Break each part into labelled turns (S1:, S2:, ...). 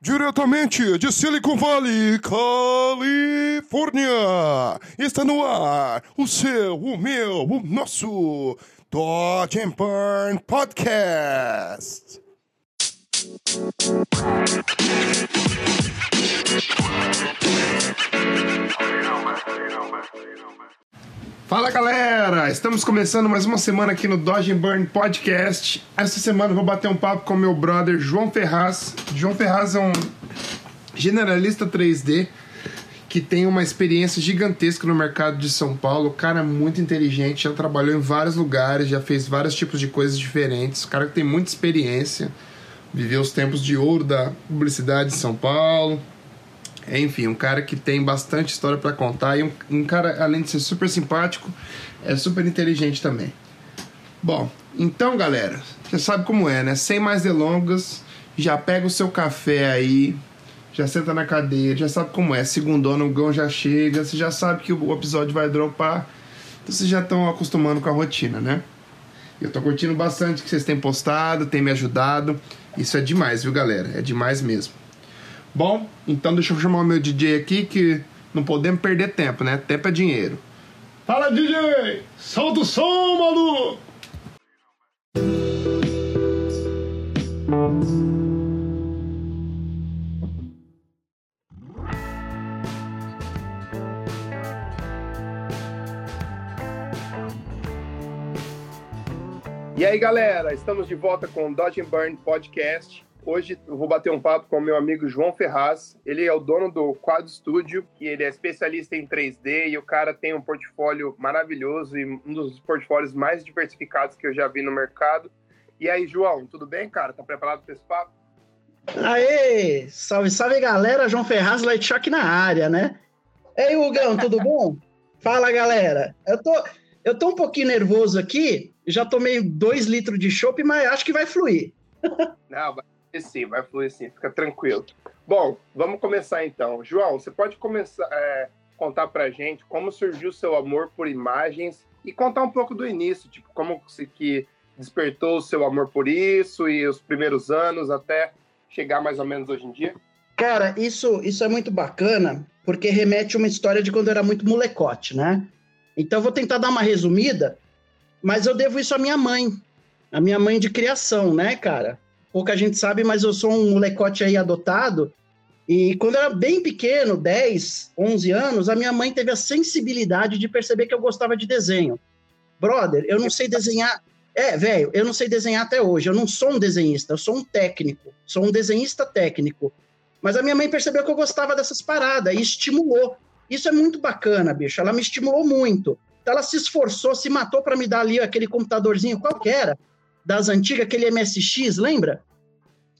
S1: Diretamente de Silicon Valley, Califórnia, está no ar o seu, o meu, o nosso Dodge and Burn Podcast. Fala galera, estamos começando mais uma semana aqui no Dodge Burn Podcast. Essa semana eu vou bater um papo com meu brother João Ferraz. João Ferraz é um generalista 3D que tem uma experiência gigantesca no mercado de São Paulo. O cara é muito inteligente, já trabalhou em vários lugares, já fez vários tipos de coisas diferentes. O cara que tem muita experiência, viveu os tempos de ouro da publicidade de São Paulo enfim, um cara que tem bastante história para contar e um, um, cara, além de ser super simpático, é super inteligente também. Bom, então galera, já sabe como é, né? Sem mais delongas, já pega o seu café aí, já senta na cadeira, já sabe como é. Segundona, o gão já chega, você já sabe que o episódio vai dropar, então vocês já estão acostumando com a rotina, né? Eu tô curtindo bastante que vocês têm postado, têm me ajudado. Isso é demais, viu, galera? É demais mesmo. Bom, então deixa eu chamar o meu DJ aqui que não podemos perder tempo, né? Tempo é dinheiro. Fala, DJ! Solta o som, maluco! E aí, galera, estamos de volta com o Dodge Burn Podcast. Hoje eu vou bater um papo com o meu amigo João Ferraz. Ele é o dono do Quad Studio e ele é especialista em 3D e o cara tem um portfólio maravilhoso e um dos portfólios mais diversificados que eu já vi no mercado. E aí, João, tudo bem, cara? Tá preparado para esse papo?
S2: Aê! Salve, salve, galera! João Ferraz, Light Shock na área, né? Ei, Hugão, tudo bom? Fala, galera! Eu tô, eu tô um pouquinho nervoso aqui, já tomei dois litros de chopp, mas acho que vai fluir.
S1: Não, vai sim, vai sim, fica tranquilo. Bom, vamos começar então. João, você pode começar é, contar pra gente como surgiu o seu amor por imagens e contar um pouco do início, tipo, como você que despertou o seu amor por isso e os primeiros anos até chegar mais ou menos hoje em dia?
S2: Cara, isso, isso é muito bacana, porque remete a uma história de quando eu era muito molecote, né? Então vou tentar dar uma resumida, mas eu devo isso à minha mãe, a minha mãe de criação, né, cara? Pouca gente sabe, mas eu sou um molecote aí adotado. E quando eu era bem pequeno, 10, 11 anos, a minha mãe teve a sensibilidade de perceber que eu gostava de desenho. Brother, eu não sei desenhar. É, velho, eu não sei desenhar até hoje. Eu não sou um desenhista, eu sou um técnico. Sou um desenhista técnico. Mas a minha mãe percebeu que eu gostava dessas paradas e estimulou. Isso é muito bacana, bicho. Ela me estimulou muito. Então ela se esforçou, se matou para me dar ali aquele computadorzinho qualquer das antigas, aquele MSX, lembra?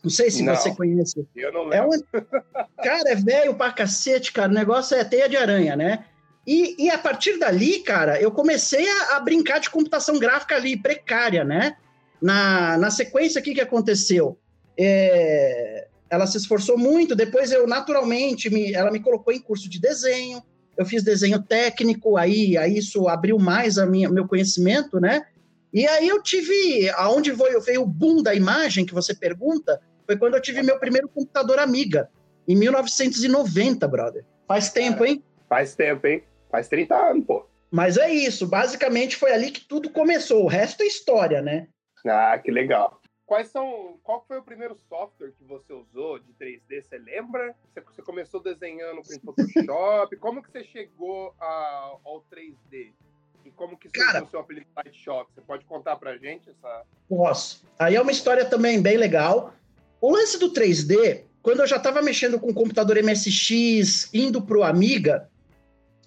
S2: Não sei se não, você conhece.
S1: Eu não lembro.
S2: É um... Cara, é velho pra cacete, cara. O negócio é teia de aranha, né? E, e a partir dali, cara, eu comecei a, a, brincar de computação gráfica ali, precária, né? Na, na sequência, o que, que aconteceu? É, ela se esforçou muito, depois eu, naturalmente, me, ela me colocou em curso de desenho, eu fiz desenho técnico, aí, aí isso abriu mais a minha, meu conhecimento, né? E aí eu tive, aonde veio, veio o boom da imagem que você pergunta, foi quando eu tive meu primeiro computador Amiga, em 1990, brother. Faz tempo, hein?
S1: Faz tempo, hein? Faz 30 anos, pô.
S2: Mas é isso, basicamente foi ali que tudo começou. O resto é história, né?
S1: Ah, que legal. Quais são. Qual foi o primeiro software que você usou de 3D? Você lembra? Você começou desenhando com Photoshop? Como que você chegou ao 3D? E como que surgiu o seu apelido Light Shock? Você pode contar pra gente essa...
S2: Posso. Aí é uma história também bem legal. O lance do 3D, quando eu já estava mexendo com o computador MSX, indo pro Amiga,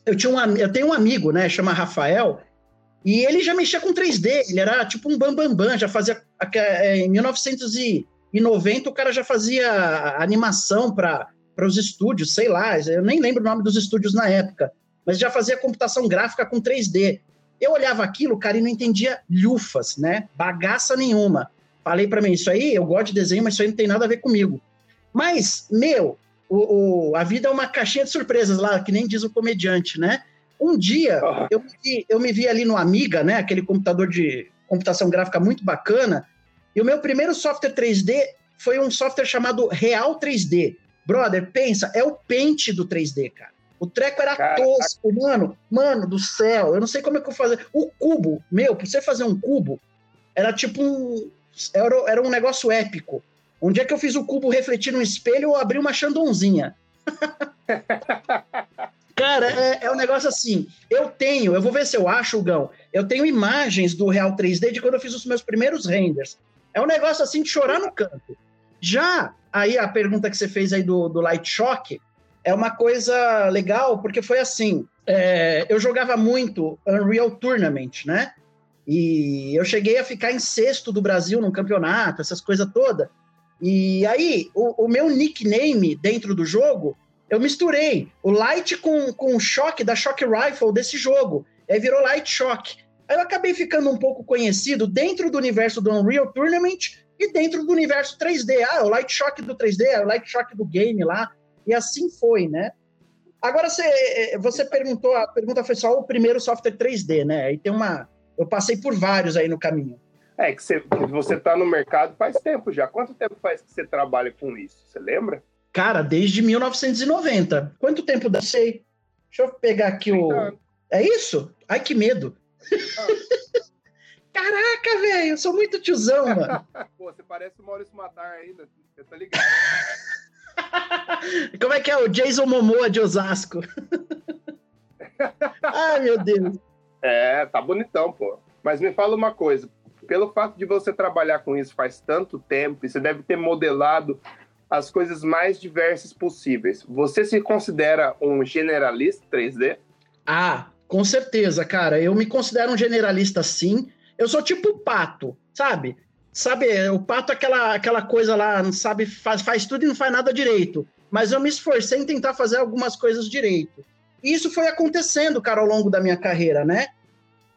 S2: eu, tinha um, eu tenho um amigo, né, chama Rafael, e ele já mexia com 3D, ele era tipo um bambambam, bam, bam, já fazia... É, em 1990 o cara já fazia animação para os estúdios, sei lá, eu nem lembro o nome dos estúdios na época, mas já fazia computação gráfica com 3D. Eu olhava aquilo, cara, e não entendia lufas, né? Bagaça nenhuma. Falei para mim, isso aí, eu gosto de desenho, mas isso aí não tem nada a ver comigo. Mas, meu, o, o, a vida é uma caixinha de surpresas lá, que nem diz o comediante, né? Um dia, eu, eu me vi ali no Amiga, né? Aquele computador de computação gráfica muito bacana, e o meu primeiro software 3D foi um software chamado Real 3D. Brother, pensa, é o pente do 3D, cara. O treco era Caraca. tosco, mano. Mano do céu, eu não sei como é que eu fazer. O cubo, meu, pra você fazer um cubo, era tipo um. Era, era um negócio épico. Um dia que eu fiz o cubo refletir no espelho, eu abri uma chandonzinha. Cara, é, é, um negócio assim. Eu tenho, eu vou ver se eu acho, Gão. Eu tenho imagens do Real 3D de quando eu fiz os meus primeiros renders. É um negócio assim de chorar no canto. Já aí a pergunta que você fez aí do, do Light Shock é uma coisa legal, porque foi assim. É, eu jogava muito Unreal Tournament, né? E eu cheguei a ficar em sexto do Brasil no campeonato, essas coisas todas. E aí, o, o, meu nickname dentro do jogo, eu misturei o Light com, com o Shock da Shock Rifle desse jogo. Aí virou Light Shock. Aí eu acabei ficando um pouco conhecido dentro do universo do Unreal Tournament e dentro do universo 3D. Ah, o Light Shock do 3D, o Light Shock do game lá. E assim foi, né? Agora, você, eh, você perguntou, a pergunta foi só o primeiro software 3D, né? Aí tem uma. Eu passei por vários aí no caminho.
S1: É, que você, que você tá no mercado faz tempo já. Quanto tempo faz que você trabalha com isso? Você lembra?
S2: Cara, desde 1990. Quanto tempo dá? Sei. Deixa eu pegar aqui o. É isso? Ai, que medo. Ah. Caraca, velho, eu sou muito tiozão, mano.
S1: Pô, você parece o Maurício Matar ainda. Você tá ligado?
S2: Como é que é o Jason Momoa de Osasco? Ai, meu Deus.
S1: É, tá bonitão, pô. Mas me fala uma coisa, pelo fato de você trabalhar com isso faz tanto tempo, e você deve ter modelado as coisas mais diversas possíveis. Você se considera um generalista 3D?
S2: Ah, com certeza, cara. Eu me considero um generalista sim. Eu sou tipo pato, sabe? Sabe, o pato é aquela, aquela coisa lá, não sabe, faz, faz tudo e não faz nada direito. Mas eu me esforcei em tentar fazer algumas coisas direito. E isso foi acontecendo, cara, ao longo da minha carreira, né?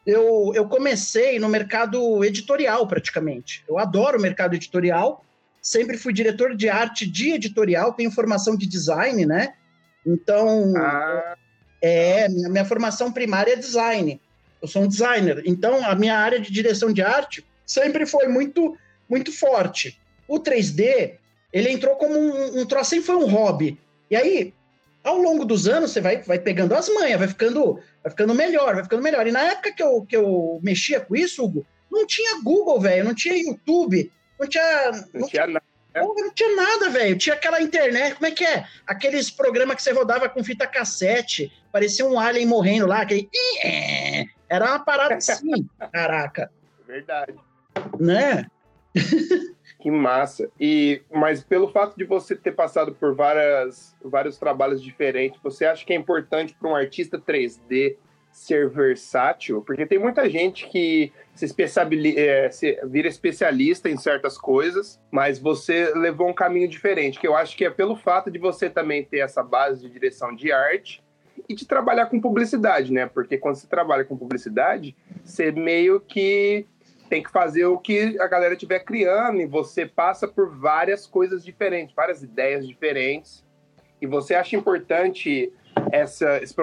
S2: eu, eu comecei no mercado editorial, praticamente. Eu adoro o mercado editorial, sempre fui diretor de arte de editorial, tenho formação de design, né? Então, ah. é, minha, minha formação primária é design. Eu sou um designer. Então, a minha área de direção de arte sempre foi muito, muito forte. O 3D, ele entrou como um, um troço, sempre foi um hobby. E aí, ao longo dos anos, você vai, vai pegando as manhas, vai ficando, vai ficando melhor, vai ficando melhor. E na época que eu, que eu mexia com isso, Hugo, não tinha Google, velho, não tinha YouTube, não tinha. Não, não tinha nada. Não tinha nada, velho. Tinha aquela internet, como é que é? Aqueles programas que você rodava com fita cassete, parecia um alien morrendo lá, aquele. Era uma parada assim, caraca.
S1: Verdade.
S2: Né?
S1: Que massa. E mas pelo fato de você ter passado por várias, vários trabalhos diferentes, você acha que é importante para um artista 3D ser versátil? Porque tem muita gente que se, especializa, é, se vira especialista em certas coisas, mas você levou um caminho diferente, que eu acho que é pelo fato de você também ter essa base de direção de arte e de trabalhar com publicidade, né? Porque quando você trabalha com publicidade, você meio que tem que fazer o que a galera estiver criando e você passa por várias coisas diferentes, várias ideias diferentes. E você acha importante essa, esse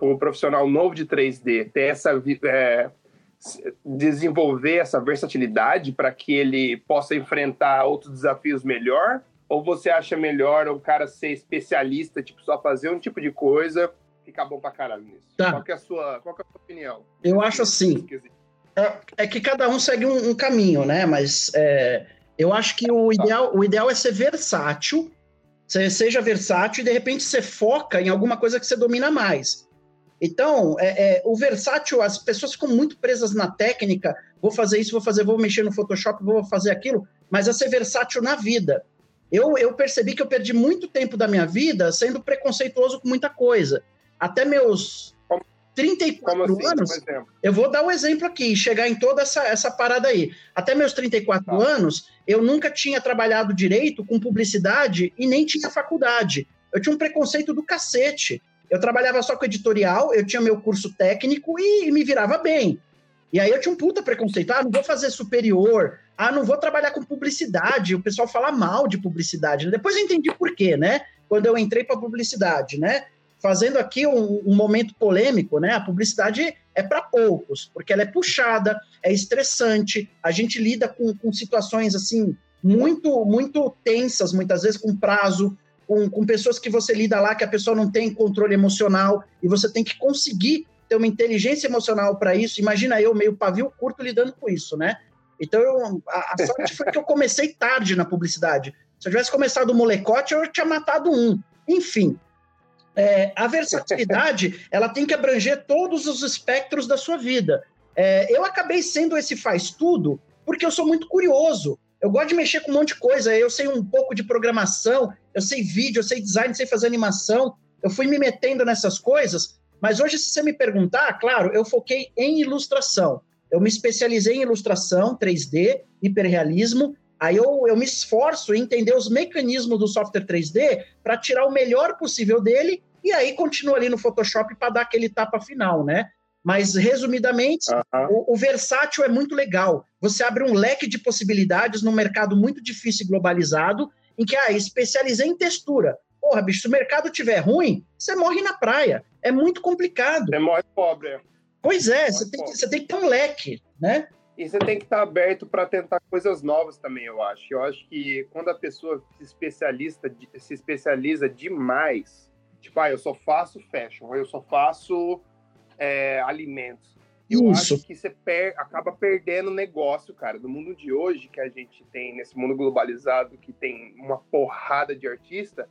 S1: um profissional novo de 3D ter essa é, desenvolver essa versatilidade para que ele possa enfrentar outros desafios melhor? Ou você acha melhor o cara ser especialista, tipo, só fazer um tipo de coisa, ficar bom pra caralho nisso? Tá. Qual, é a sua, qual é a sua opinião?
S2: Eu acho assim. É, que cada um segue um, um caminho, né? Mas é, eu acho que o ideal, o ideal é ser versátil. Você seja versátil e de repente você foca em alguma coisa que você domina mais. Então, é, é, o versátil, as pessoas ficam muito presas na técnica. Vou fazer isso, vou fazer, vou mexer no Photoshop, vou fazer aquilo. Mas é ser versátil na vida. Eu, eu percebi que eu perdi muito tempo da minha vida sendo preconceituoso com muita coisa. Até meus 34 assim, anos, eu vou dar um exemplo aqui, chegar em toda essa, essa parada aí. Até meus 34 tá. anos, eu nunca tinha trabalhado direito com publicidade e nem tinha faculdade. Eu tinha um preconceito do cacete. Eu trabalhava só com editorial, eu tinha meu curso técnico e, e me virava bem. E aí eu tinha um puta preconceito. Ah, não vou fazer superior. Ah, não vou trabalhar com publicidade. O pessoal fala mal de publicidade. Depois eu entendi por quê, né? Quando eu entrei para publicidade, né? Fazendo aqui um, um, momento polêmico, né? A publicidade é para poucos, porque ela é puxada, é estressante, a gente lida com, com situações assim muito, muito tensas, muitas vezes com prazo, com, com pessoas que você lida lá que a pessoa não tem controle emocional e você tem que conseguir ter uma inteligência emocional para isso. Imagina eu, meio pavio curto, lidando com isso, né? Então, eu, a, a sorte foi que eu comecei tarde na publicidade. Se eu tivesse começado o molecote, eu tinha matado um. Enfim, é, a versatilidade ela tem que abranger todos os espectros da sua vida. É, eu acabei sendo esse faz tudo porque eu sou muito curioso. Eu gosto de mexer com um monte de coisa. Eu sei um pouco de programação, eu sei vídeo, eu sei design, sei fazer animação. Eu fui me metendo nessas coisas, mas hoje, se você me perguntar, claro, eu foquei em ilustração. Eu me especializei em ilustração, 3D, hiperrealismo. Aí eu, eu me esforço em entender os mecanismos do software 3D para tirar o melhor possível dele e aí continuo ali no Photoshop para dar aquele tapa final, né? Mas, resumidamente, o, o, versátil é muito legal. Você abre um leque de possibilidades num mercado muito difícil e globalizado, em que, ah, especializei em textura. Porra, bicho, se o mercado tiver ruim, você morre na praia. É muito complicado.
S1: Você morre pobre.
S2: Pois é, você tem, você tem que ter um leque, né?
S1: E você tem que estar aberto para tentar coisas novas também, eu acho. Eu acho que quando a pessoa se, especialista, se especializa demais, tipo, ah, eu só faço fashion, eu só faço é, alimentos. Eu Isso. acho que você per acaba perdendo negócio, cara. No mundo de hoje, que a gente tem, nesse mundo globalizado, que tem uma porrada de artista,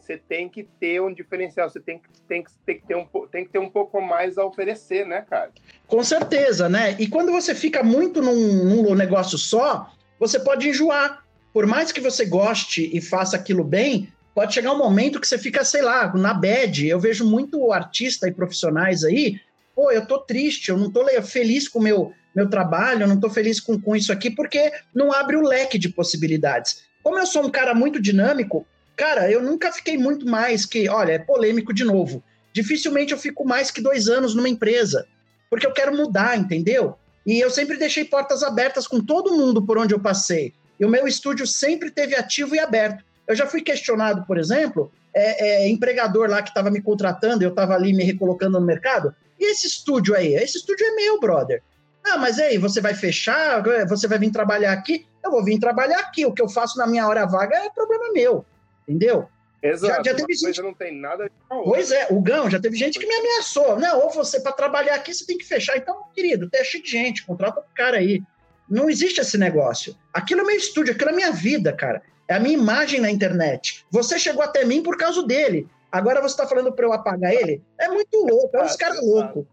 S1: você tem que ter um diferencial, você tem que, tem que, tem que, ter, um, tem que ter um pouco mais a oferecer, né, cara?
S2: Com certeza, né? E quando você fica muito num, num negócio só, você pode enjoar. Por mais que você goste e faça aquilo bem, pode chegar um momento que você fica, sei lá, na bad. Eu vejo muito artista e profissionais aí, pô, eu tô triste, eu não tô feliz com o meu, meu trabalho, eu não tô feliz com, com isso aqui, porque não abre o leque de possibilidades. Como eu sou um cara muito dinâmico, cara, eu nunca fiquei muito mais que, olha, é polêmico de novo. Dificilmente eu fico mais que dois anos numa empresa, porque eu quero mudar, entendeu? E eu sempre deixei portas abertas com todo mundo por onde eu passei. E o meu estúdio sempre teve ativo e aberto. Eu já fui questionado, por exemplo, é, é, empregador lá que estava me contratando, eu estava ali me recolocando no mercado. E esse estúdio aí? Esse estúdio é meu, brother. Ah, mas aí, você vai fechar? Você vai vir trabalhar aqui? Eu vou vir trabalhar aqui. O que eu faço na minha hora vaga é problema meu. Entendeu?
S1: Exato. Já, já teve gente... não tem nada
S2: Pois é, o Gão, já teve gente que me ameaçou. Não, ou você, para trabalhar aqui, você tem que fechar. Então, querido, tem cheio de gente, contrata o cara aí. Não existe esse negócio. Aquilo é meu estúdio, aquilo é minha vida, cara é a minha imagem na internet. Você chegou até mim por causa dele. Agora você está falando para eu apagar ele? É muito louco, é uns caras loucos.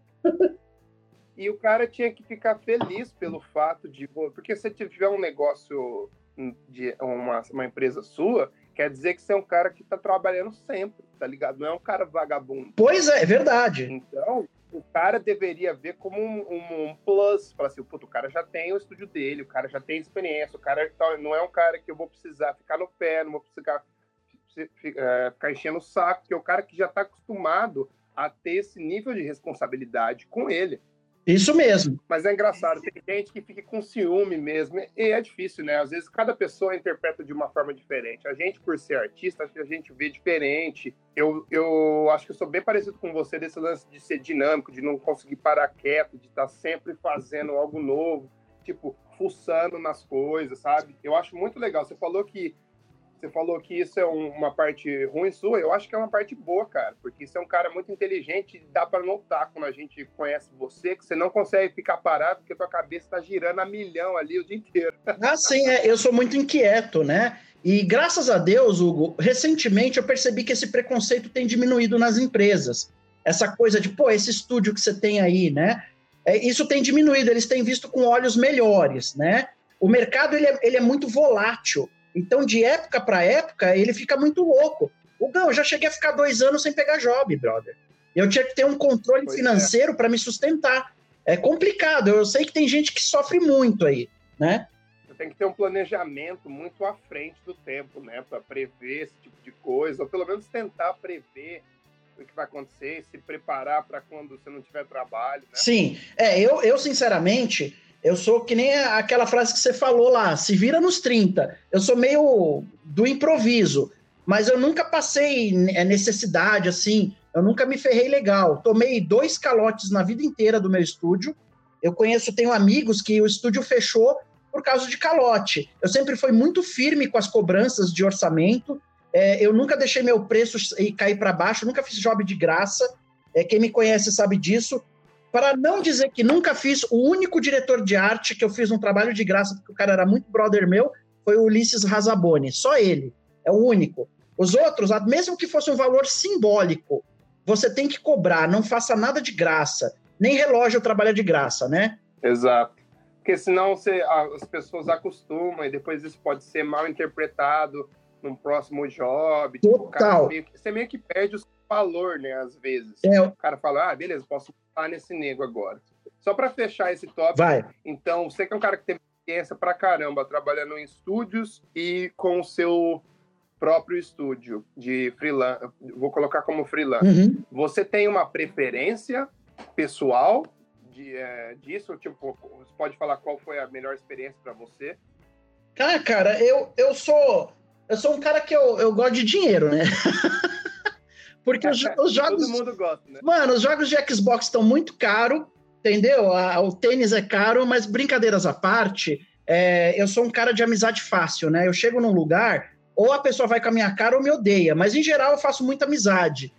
S1: E o cara tinha que ficar feliz pelo fato de. Porque se tiver um negócio de uma, uma empresa sua, quer dizer que você é um cara que está trabalhando sempre, tá ligado? Não é um cara vagabundo.
S2: Pois é, é verdade.
S1: Então, o cara deveria ver como um, um, um plus, falar assim, puto, o cara já tem o estúdio dele, o cara já tem experiência, o cara tá, não é um cara que eu vou precisar ficar no pé, não vou precisar é, ficar enchendo o saco, porque é o cara que já está acostumado a ter esse nível de responsabilidade com ele.
S2: Isso mesmo.
S1: Mas é engraçado, tem gente que fica com ciúme mesmo, e é difícil, né? Às vezes cada pessoa interpreta de uma forma diferente. A gente, por ser artista, a gente vê diferente. Eu, eu acho que eu sou bem parecido com você desse lance de ser dinâmico, de não conseguir parar quieto, de estar sempre fazendo algo novo, tipo, fuçando nas coisas, sabe? Eu acho muito legal. Você falou que você falou que isso é um, uma parte ruim sua, eu acho que é uma parte boa, cara, porque você é um cara muito inteligente, dá para notar quando a gente conhece você, que você não consegue ficar parado, porque tua cabeça está girando a milhão ali o dia inteiro.
S2: Ah, sim, é, eu sou muito inquieto, né? E graças a Deus, Hugo, recentemente eu percebi que esse preconceito tem diminuído nas empresas. Essa coisa de, pô, esse estúdio que você tem aí, né? É, isso tem diminuído, eles têm visto com olhos melhores, né? O mercado ele é, ele é muito volátil. Então, de época para época, ele fica muito louco. O Gão, eu já cheguei a ficar dois anos sem pegar job, brother. Eu tinha que ter um controle pois é. financeiro é. para me sustentar. É complicado. Eu sei que tem gente que sofre muito aí, né?
S1: Você tem que ter um planejamento muito à frente do tempo, né? Para prever esse tipo de coisa, ou pelo menos tentar prever o que vai acontecer, se preparar para quando você não tiver trabalho. Né?
S2: Sim, é, eu, eu sinceramente, eu sou que nem aquela frase que você falou lá, se vira nos 30. Eu sou meio do improviso, mas eu nunca passei é, necessidade, assim, eu nunca me ferrei legal. Tomei dois calotes na vida inteira do meu estúdio. Eu conheço, tenho amigos que o estúdio fechou por causa de calote. Eu sempre fui muito firme com as cobranças de orçamento. É, eu nunca deixei meu preço cair para baixo, nunca fiz job de graça. É, quem me conhece sabe disso. Para não dizer que nunca fiz, o único diretor de arte que eu fiz um trabalho de graça, porque o cara era muito brother meu, foi o Ulisses Razaboni. Só ele. É o único. Os outros, mesmo que fosse um valor simbólico, você tem que cobrar, não faça nada de graça. Nem relógio trabalha de graça, né?
S1: Exato. Porque senão você, as pessoas acostumam e depois isso pode ser mal interpretado num próximo job.
S2: Total.
S1: Tipo, meio que, você meio que perde o valor, né? Às vezes. É. O cara fala, ah, beleza, posso estar nesse nego agora. Só para fechar esse tópico.
S2: Vai.
S1: Então, você que é um cara que tem experiência pra caramba trabalhando em estúdios e com o seu próprio estúdio de freelance, vou colocar como freelance. Uhum. Você tem uma preferência pessoal de, é, disso? Tipo, você pode falar qual foi a melhor experiência para você?
S2: Ah, cara, eu, eu sou eu sou um cara que eu, eu gosto de dinheiro, né? Porque os, os, jogos.
S1: Todo mundo gosta, né?
S2: Mano, os jogos de Xbox estão muito caros, entendeu? O tênis é caro, mas brincadeiras à parte, é, eu sou um cara de amizade fácil, né? Eu chego num lugar, ou a pessoa vai com a minha cara ou me odeia, mas em geral eu faço muita amizade.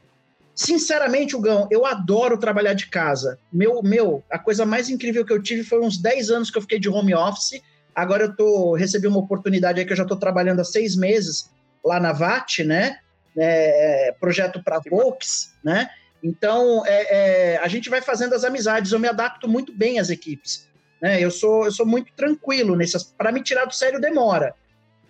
S2: Sinceramente, Hugão, eu adoro trabalhar de casa. Meu, meu, a coisa mais incrível que eu tive foi uns 10 anos que eu fiquei de home office. Agora eu tô, recebi uma oportunidade aí que eu já estou trabalhando há seis meses lá na VAT, né? É, é projeto para Volks, né? Então, é, é, a gente vai fazendo as amizades. Eu me adapto muito bem às equipes. Né? Eu, sou, eu sou muito tranquilo nessas. Para me tirar do sério demora.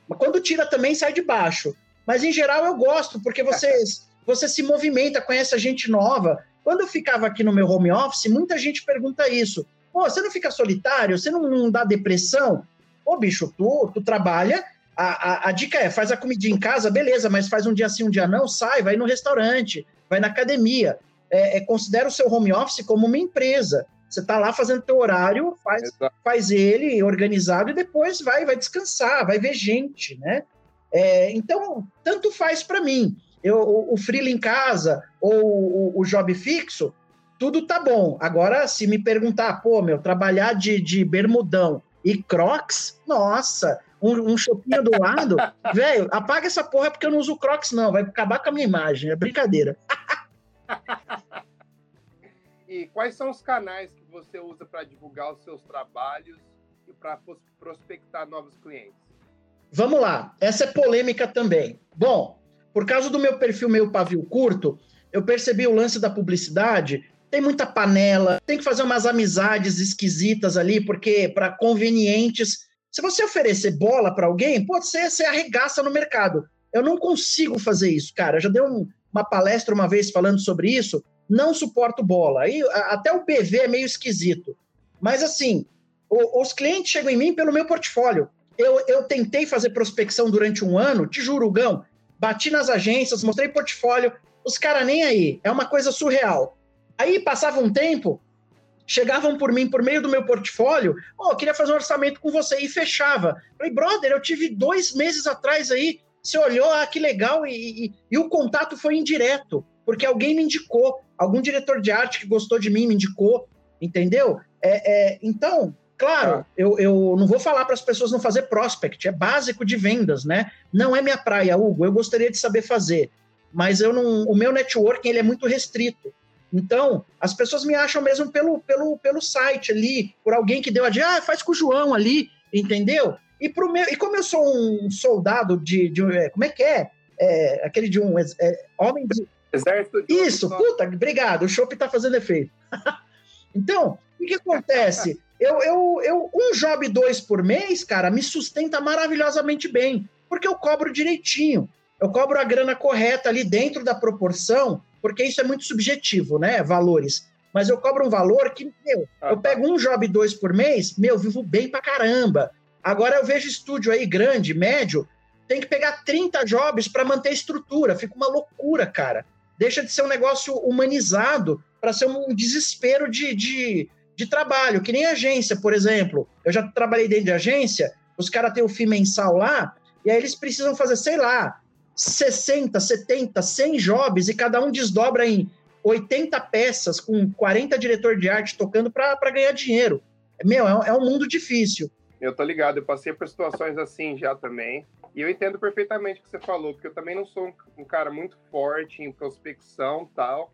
S2: Mas quando tira também sai de baixo. Mas em geral eu gosto, porque vocês você se movimenta, conhece a gente nova. Quando eu ficava aqui no meu home office, muita gente pergunta isso. Pô, você não fica solitário? Você não, não dá depressão? Ô, bicho, tu, tu trabalha, a, a, a, dica é, faz a comidinha em casa, beleza, mas faz um dia sim, um dia não, sai, vai no restaurante, vai na academia. É, é, considera o seu home office como uma empresa. Você está lá fazendo teu horário, faz, faz ele organizado e depois vai, vai descansar, vai ver gente, né? É, então, tanto faz para mim eu, o, o freela em casa ou o, o, job fixo, tudo tá bom. Agora, se me perguntar, pô, meu, trabalhar de, de bermudão e crocs, nossa, um, um do lado, velho, apaga essa porra porque eu não uso crocs, não, vai acabar com a minha imagem, é brincadeira.
S1: e quais são os canais que você usa para divulgar os seus trabalhos e para prospectar novos clientes?
S2: Vamos lá, essa é polêmica também. Bom, por causa do meu perfil meio pavio curto, eu percebi o lance da publicidade. Tem muita panela, tem que fazer umas amizades esquisitas ali, porque para convenientes. Se você oferecer bola para alguém, pode ser você arregaça no mercado. Eu não consigo fazer isso, cara. Eu já dei um, uma palestra uma vez falando sobre isso. Não suporto bola. Aí, até o BV é meio esquisito. Mas assim, o, os clientes chegam em mim pelo meu portfólio. Eu, eu tentei fazer prospecção durante um ano, te juro, Gão, bati nas agências, mostrei portfólio, os caras nem aí, é uma coisa surreal. Aí passava um tempo, chegavam por mim por meio do meu portfólio, oh, eu queria fazer um orçamento com você, e fechava. Falei, brother, eu tive dois meses atrás aí, você olhou, ah, que legal, e, e, e o contato foi indireto, porque alguém me indicou, algum diretor de arte que gostou de mim me indicou, entendeu? É, é, então, Claro, eu, eu não vou falar para as pessoas não fazer prospect, é básico de vendas, né? Não é minha praia, Hugo, eu gostaria de saber fazer, mas eu não, o meu networking ele é muito restrito. Então, as pessoas me acham mesmo pelo, pelo, pelo site ali, por alguém que deu a dica, ah, faz com o João ali, entendeu? E, pro meu, e como eu sou um soldado de. de é, como é que é? é aquele de um. É, homem de.
S1: Exército
S2: de Isso, puta, obrigado, o chopp tá fazendo efeito. então, o que acontece? Eu, eu, eu, um job dois por mês, cara, me sustenta maravilhosamente bem, porque eu cobro direitinho. Eu cobro a grana correta ali dentro da proporção, porque isso é muito subjetivo, né? Valores. Mas eu cobro um valor que, meu, ah, eu tá. pego um job dois por mês, meu, vivo bem pra caramba. Agora eu vejo estúdio aí grande, médio, tem que pegar 30 jobs para manter a estrutura. Fica uma loucura, cara. Deixa de ser um negócio humanizado para ser um desespero de, de, de trabalho, que nem agência, por exemplo. Eu já trabalhei dentro de agência, os caras têm o FII mensal lá, e aí eles precisam fazer, sei lá, 60, 70, 100 jobs, e cada um desdobra em 80 peças, com 40 diretor de arte tocando para ganhar dinheiro. Meu, é, é um mundo difícil.
S1: Eu tô ligado, eu passei por situações assim já também. E eu entendo perfeitamente o que você falou, porque eu também não sou um, um cara muito forte em prospecção tal.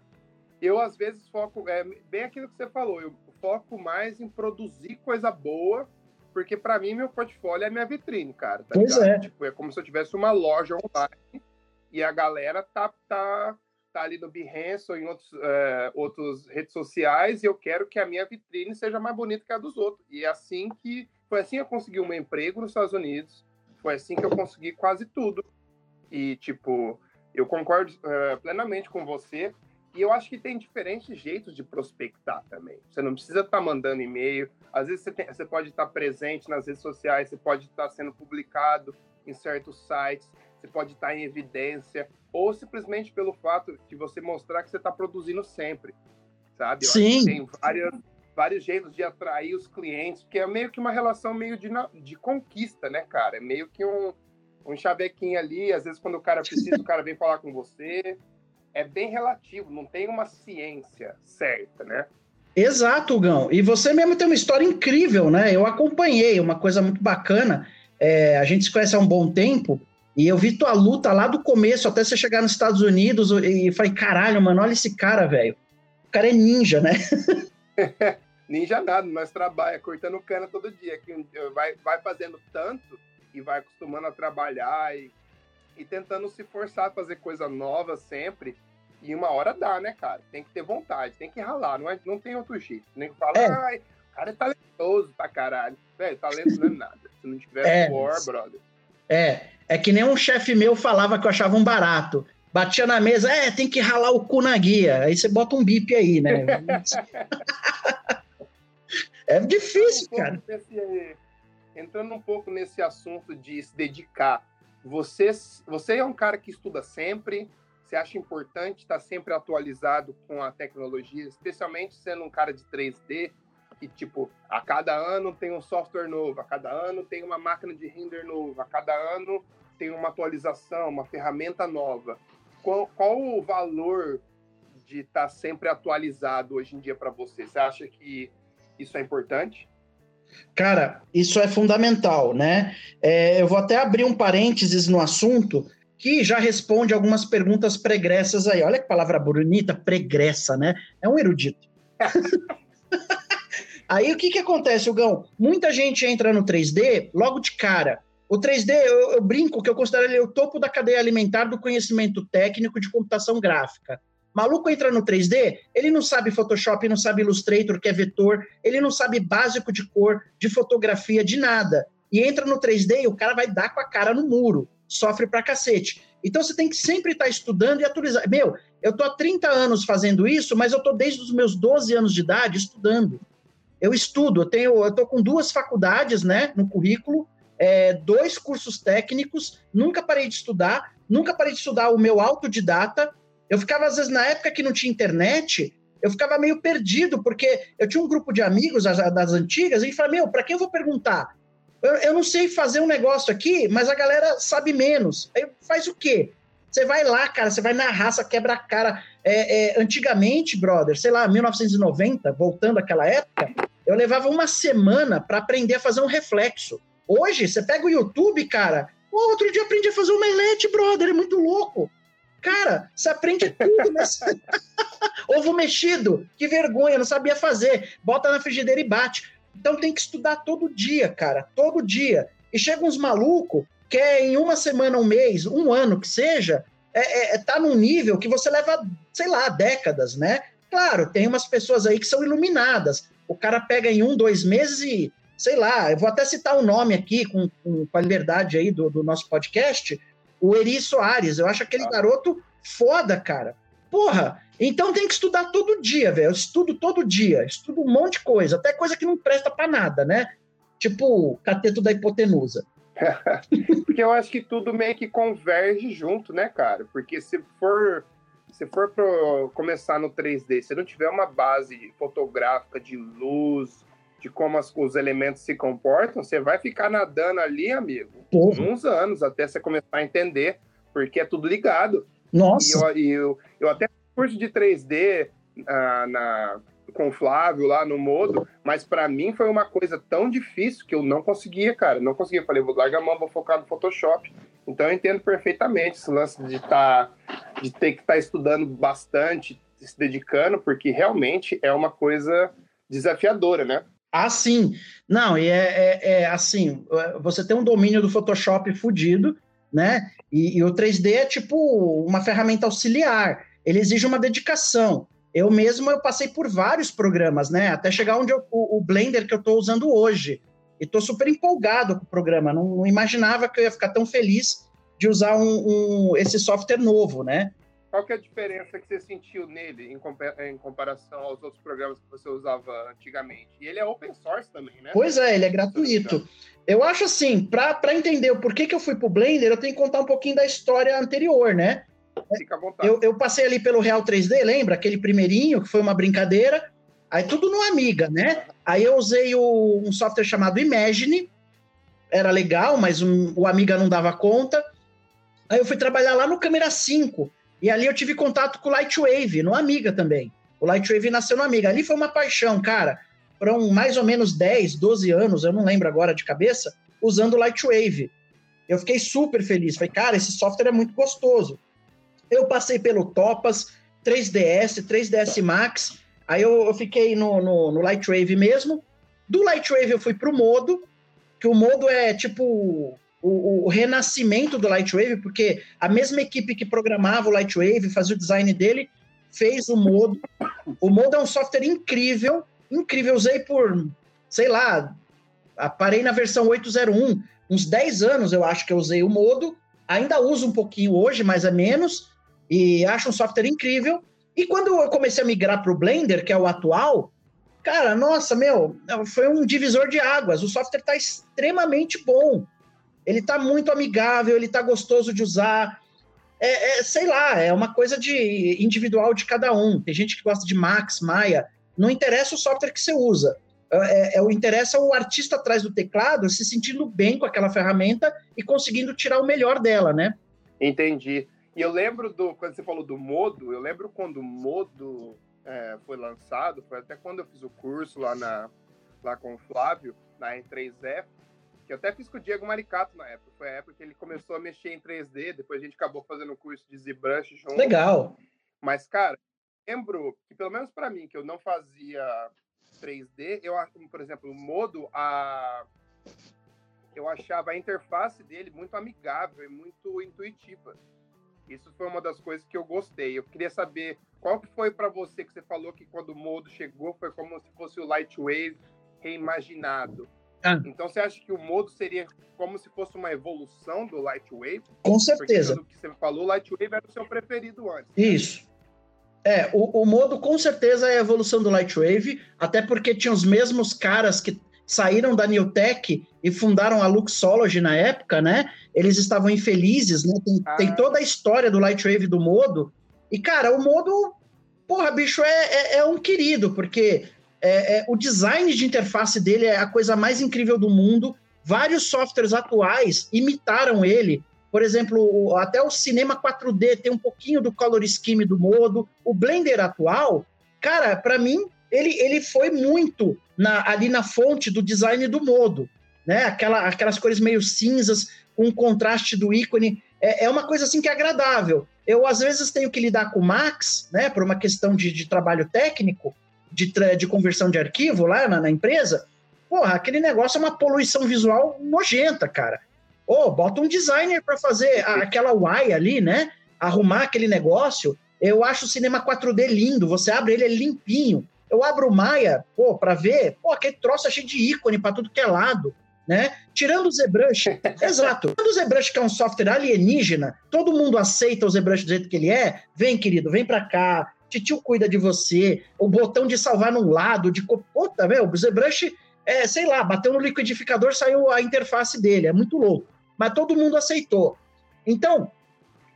S1: Eu, às vezes, foco. É bem aquilo que você falou, eu foco mais em produzir coisa boa, porque para mim meu portfólio é minha vitrine, cara. Tá
S2: pois ligado? é.
S1: Tipo, é como se eu tivesse uma loja online e a galera tá, tá, tá ali no Behance ou em outros, é, outras redes sociais e eu quero que a minha vitrine seja mais bonita que a dos outros. E é assim que. Foi assim que eu consegui um emprego nos Estados Unidos foi assim que eu consegui quase tudo. E, tipo, eu concordo uh, plenamente com você. E eu acho que tem diferentes jeitos de prospectar também. Você não precisa estar tá mandando e-mail. Às vezes você, tem, você pode estar tá presente nas redes sociais, você pode estar tá sendo publicado em certos sites, você pode estar tá em evidência, ou simplesmente pelo fato de você mostrar que você está produzindo sempre. Sabe? Eu
S2: Sim.
S1: tem várias vários jeitos de atrair os clientes, que é meio que uma relação meio de, de conquista, né, cara? É meio que um, um chavequinho ali, às vezes quando o cara precisa, o cara vem falar com você. É bem relativo, não tem uma ciência certa, né?
S2: Exato, Gão. E você mesmo tem uma história incrível, né? Eu acompanhei, uma coisa muito bacana. É, a gente se conhece há um bom tempo, e eu vi tua luta lá do começo até você chegar nos Estados Unidos e falei, caralho, mano, olha esse cara, velho. O cara é ninja, né?
S1: Ninja nada, nós trabalha cortando cana todo dia, que vai, vai fazendo tanto e vai acostumando a trabalhar e, e tentando se forçar a fazer coisa nova sempre. E uma hora dá, né, cara? Tem que ter vontade, tem que ralar, não, é, não tem outro jeito. Nem que falar, é. ai, o cara é talentoso pra caralho. Velho, talento não é nada. Se não tiver é, suor, brother.
S2: É, é que nem um chefe meu falava que eu achava um barato. Batia na mesa, é, tem que ralar o cu na guia. Aí você bota um bip aí, né? É difícil, um cara.
S1: Nesse, entrando um pouco nesse assunto de se dedicar, você, você é um cara que estuda sempre, você acha importante estar sempre atualizado com a tecnologia, especialmente sendo um cara de 3D, que, tipo, a cada ano tem um software novo, a cada ano tem uma máquina de render novo, a cada ano tem uma atualização, uma ferramenta nova. Qual, qual o valor de estar sempre atualizado hoje em dia para você? Você acha que isso é importante?
S2: Cara, isso é fundamental, né? É, eu vou até abrir um parênteses no assunto que já responde algumas perguntas pregressas aí. Olha que palavra bonita, pregressa, né? É um erudito. aí o que, que acontece, Gão? Muita gente entra no 3D logo de cara. O 3D, eu, eu brinco que eu considero ele o topo da cadeia alimentar do conhecimento técnico de computação gráfica. Maluco entra no 3D, ele não sabe Photoshop, não sabe Illustrator, que é vetor, ele não sabe básico de cor, de fotografia, de nada. E entra no 3D e o cara vai dar com a cara no muro. Sofre pra cacete. Então você tem que sempre estar tá estudando e atualizar. Meu, eu tô há 30 anos fazendo isso, mas eu tô desde os meus 12 anos de idade estudando. Eu estudo, eu tenho, eu tô com duas faculdades, né, no currículo, é, dois cursos técnicos, nunca parei de estudar, nunca parei de estudar o meu autodidata, eu ficava, às vezes, na época que não tinha internet, eu ficava meio perdido, porque eu tinha um grupo de amigos das, antigas, e falava, meu, para quem eu vou perguntar? Eu, eu, não sei fazer um negócio aqui, mas a galera sabe menos. Aí faz o quê? Você vai lá, cara, você vai na raça, quebra a cara. É, é, antigamente, brother, sei lá, 1990, voltando àquela época, eu levava uma semana para aprender a fazer um reflexo. Hoje, você pega o YouTube, cara, outro dia aprendi a fazer um omelete, brother, é muito louco. Cara, você aprende tudo nessa. Ovo mexido, que vergonha, não sabia fazer. Bota na frigideira e bate. Então tem que estudar todo dia, cara, todo dia. E chega uns malucos que é em uma semana, um mês, um ano que seja, é, é, é, tá num nível que você leva, sei lá, décadas, né? Claro, tem umas pessoas aí que são iluminadas. O cara pega em um, dois meses e, sei lá, eu vou até citar o um nome aqui com, com, a liberdade aí do, do nosso podcast, o Eri Soares. Eu acho aquele ah. garoto foda, cara. Porra, então tem que estudar todo dia, velho. Eu estudo todo dia, estudo um monte de coisa, até coisa que não presta para nada, né? Tipo o cateto da hipotenusa.
S1: Porque eu acho que tudo meio que converge junto, né, cara? Porque se for se for pro começar no 3D, se não tiver uma base fotográfica de luz, de como as, os elementos se comportam, você vai ficar nadando ali, amigo, Porra. uns anos até você começar a entender, porque é tudo ligado.
S2: Nossa!
S1: E eu, eu, eu até curso de 3D uh, ah, na, com o Flávio lá no Modo, mas para mim foi uma coisa tão difícil que eu não conseguia, cara. Não conseguia. Falei, vou largar a mão, vou focar no Photoshop. Então eu entendo perfeitamente esse lance de, tá, de ter que estar tá estudando bastante, se dedicando, porque realmente é uma coisa desafiadora, né?
S2: Ah, sim. Não, e é, é, é, assim, você tem um domínio do Photoshop fudido, né? E, e, o 3D é tipo uma ferramenta auxiliar. Ele exige uma dedicação. Eu mesmo eu passei por vários programas, né? Até chegar onde eu, o, o Blender que eu estou usando hoje. E estou super empolgado com o programa. Não, não, imaginava que eu ia ficar tão feliz de usar um, um, esse software novo, né?
S1: Qual que é a diferença que você sentiu nele em, em, comparação aos outros programas que você usava antigamente? E ele é open source também, né?
S2: Pois é, ele é gratuito. Eu acho assim, para entender o porquê que eu fui pro Blender, eu tenho que contar um pouquinho da história anterior, né?
S1: Fica à vontade.
S2: Eu, eu passei ali pelo Real 3D, lembra? Aquele primeirinho, que foi uma brincadeira. Aí tudo no Amiga, né? Aí eu usei o, um software chamado Imagine, era legal, mas um, o Amiga não dava conta. Aí eu fui trabalhar lá no Câmera 5, e ali eu tive contato com o Lightwave, no Amiga também. O Lightwave nasceu no Amiga. Ali foi uma paixão, cara. Foram mais ou menos 10, 12 anos, eu não lembro agora de cabeça, usando o Lightwave. Eu fiquei super feliz. Falei, cara, esse software é muito gostoso. Eu passei pelo Topas, 3DS, 3DS Max. Aí eu, eu fiquei no, no, no Lightwave mesmo. Do Lightwave eu fui pro Modo, que o Modo é tipo o, o, renascimento do Lightwave, porque a mesma equipe que programava o Lightwave, fazia o design dele, fez o Modo. O Modo é um software incrível, incrível. usei por, sei lá, parei na versão 801, uns 10 anos eu acho que eu usei o Modo. Ainda uso um pouquinho hoje, mas é menos, e acho um software incrível. E quando eu comecei a migrar para o Blender, que é o atual, cara, nossa, meu, foi um divisor de águas. O software está extremamente bom. Ele tá muito amigável, ele tá gostoso de usar. É, é, sei lá, é uma coisa de individual de cada um. Tem gente que gosta de Max, Maya. Não interessa o software que você usa. É, é, o interessa o artista atrás do teclado se sentindo bem com aquela ferramenta e conseguindo tirar o melhor dela, né?
S1: Entendi. E eu lembro do quando você falou do modo, eu lembro quando o modo é, foi lançado, foi até quando eu fiz o curso lá na lá com o Flávio na E3F que eu até fiz com o Diego Maricato na época. Foi a época que ele começou a mexer em 3D, depois a gente acabou fazendo o curso de ZBrush junto.
S2: Legal.
S1: Mas, cara, lembro que, pelo menos para mim, que eu não fazia 3D, eu, por exemplo, o modo, a... eu achava a interface dele muito amigável e muito intuitiva. Isso foi uma das coisas que eu gostei. Eu queria saber qual que foi para você que você falou que quando o modo chegou foi como se fosse o Lightwave reimaginado. Ah. Então você acha que o modo seria como se fosse uma evolução do Lightwave?
S2: Com certeza.
S1: Porque, que você falou, o Lightwave era o seu preferido antes.
S2: Isso. É, o, o modo com certeza é a evolução do Lightwave, até porque tinha os mesmos caras que saíram da Newtek e fundaram a Luxology na época, né? Eles estavam infelizes, né? Tem, ah. tem toda a história do Lightwave do modo. E, cara, o modo, porra, bicho, é, é, é um querido, porque é, é, o design de interface dele é a coisa mais incrível do mundo. Vários softwares atuais imitaram ele. Por exemplo, até o cinema 4D tem um pouquinho do color scheme do modo. O Blender atual, cara, para mim, ele, ele foi muito na, ali na fonte do design do modo. Né? Aquela, aquelas cores meio cinzas, com um contraste do ícone. É, é uma coisa assim que é agradável. Eu, às vezes, tenho que lidar com o Max, né, por uma questão de, de trabalho técnico, de, de conversão de arquivo lá na, na, empresa, porra, aquele negócio é uma poluição visual nojenta, cara. Ô, oh, bota um designer para fazer a, aquela UI ali, né? Arrumar aquele negócio. Eu acho o cinema 4D lindo, você abre ele, é limpinho. Eu abro o Maia, pô, para ver, pô, aquele troço é cheio de ícone para tudo que é lado, né? Tirando o ZBrush, exato. Tirando o ZBrush, que é um software alienígena, todo mundo aceita o ZBrush do jeito que ele é. Vem, querido, vem para cá, tio cuida de você, o botão de salvar num lado, de. Puta, meu, o ZBrush, é, sei lá, bateu no liquidificador, saiu a interface dele, é muito louco. Mas todo mundo aceitou. Então,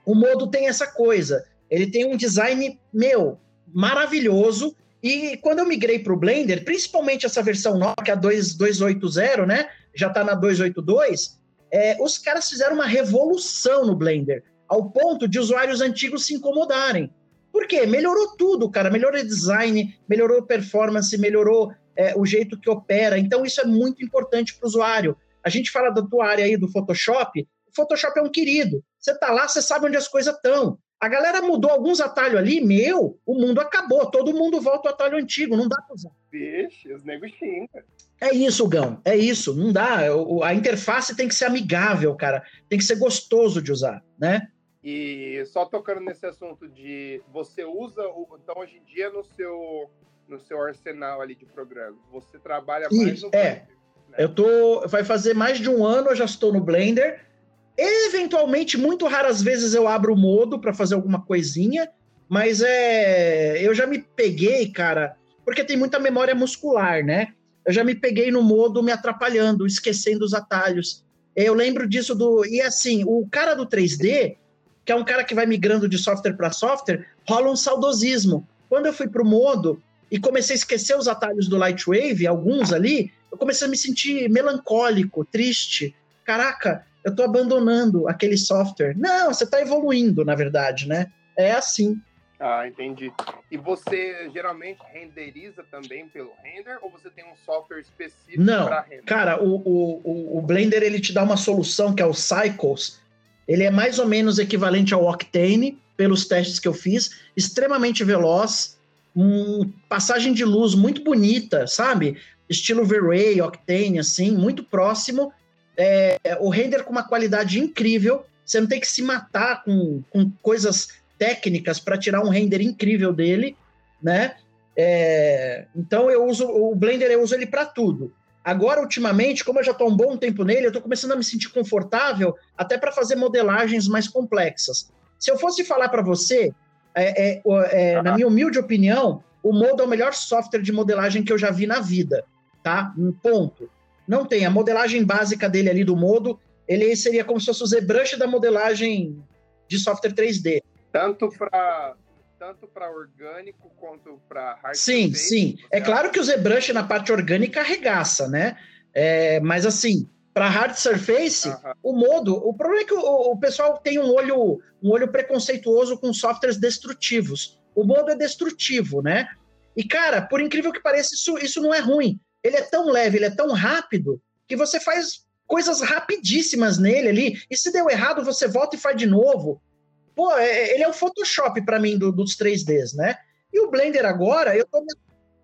S2: o modo tem essa coisa. Ele tem um design, meu, maravilhoso. E quando eu migrei para o Blender, principalmente essa versão nova, que é a 280, né? Já está na 282, é, os caras fizeram uma revolução no Blender, ao ponto de usuários antigos se incomodarem. Por quê? Melhorou tudo, cara. Melhorou design, melhorou performance, melhorou é, o jeito que opera. Então, isso é muito importante para o usuário. A gente fala da tua área aí do Photoshop. O Photoshop é um querido. Você tá lá, você sabe onde as coisas estão. A galera mudou alguns atalhos ali, meu, o mundo acabou. Todo mundo volta ao atalho antigo, não dá para usar.
S1: Vixe, os negros xingam.
S2: É isso, Gão, é isso, não dá. A interface tem que ser amigável, cara. Tem que ser gostoso de usar, né?
S1: E só tocando nesse assunto de você usa, então hoje em dia no seu no seu arsenal ali de programas, você trabalha mais
S2: Isso, no é. Blender. É. Né? Eu tô, vai fazer mais de um ano eu já estou no Blender. Eventualmente, muito raras vezes eu abro o modo para fazer alguma coisinha, mas é, eu já me peguei, cara, porque tem muita memória muscular, né? Eu já me peguei no modo me atrapalhando, esquecendo os atalhos. Eu lembro disso do. E assim, o cara do 3D, que é um cara que vai migrando de software para software, rola um saudosismo. Quando eu fui para o modo e comecei a esquecer os atalhos do Lightwave, alguns ali, eu comecei a me sentir melancólico, triste. Caraca, eu estou abandonando aquele software. Não, você está evoluindo, na verdade, né? É assim.
S1: Ah, entendi. E você geralmente renderiza também pelo render ou você tem um software específico para render?
S2: Cara, o, o, o Blender ele te dá uma solução que é o Cycles. Ele é mais ou menos equivalente ao Octane, pelos testes que eu fiz, extremamente veloz, um passagem de luz muito bonita, sabe? Estilo V-Ray, Octane, assim, muito próximo. É, o render com uma qualidade incrível. Você não tem que se matar com, com coisas técnicas para tirar um render incrível dele, né? É, então eu uso o Blender, eu uso ele para tudo. Agora, ultimamente, como eu já estou um bom tempo nele, eu estou começando a me sentir confortável até para fazer modelagens mais complexas. Se eu fosse falar para você, é, é, é, na minha humilde opinião, o Modo é o melhor software de modelagem que eu já vi na vida, tá? Um ponto. Não tem. A modelagem básica dele ali do Modo, ele seria como se fosse o ZBrush da modelagem de software 3D.
S1: Tanto para tanto para orgânico quanto para hard
S2: Sim, sim. É claro que o ZBrush na parte orgânica arregaça, né? É, mas assim, para hard surface, uh -huh. o modo, o problema é que o, o, pessoal tem um olho, um olho preconceituoso com softwares destrutivos. O modo é destrutivo, né? E cara, por incrível que pareça, isso, isso não é ruim. Ele é tão leve, ele é tão rápido que você faz coisas rapidíssimas nele ali. E se deu errado, você volta e faz de novo. Pô, é, é, ele é o Photoshop para mim do, dos 3Ds, né? E o Blender agora, eu tô.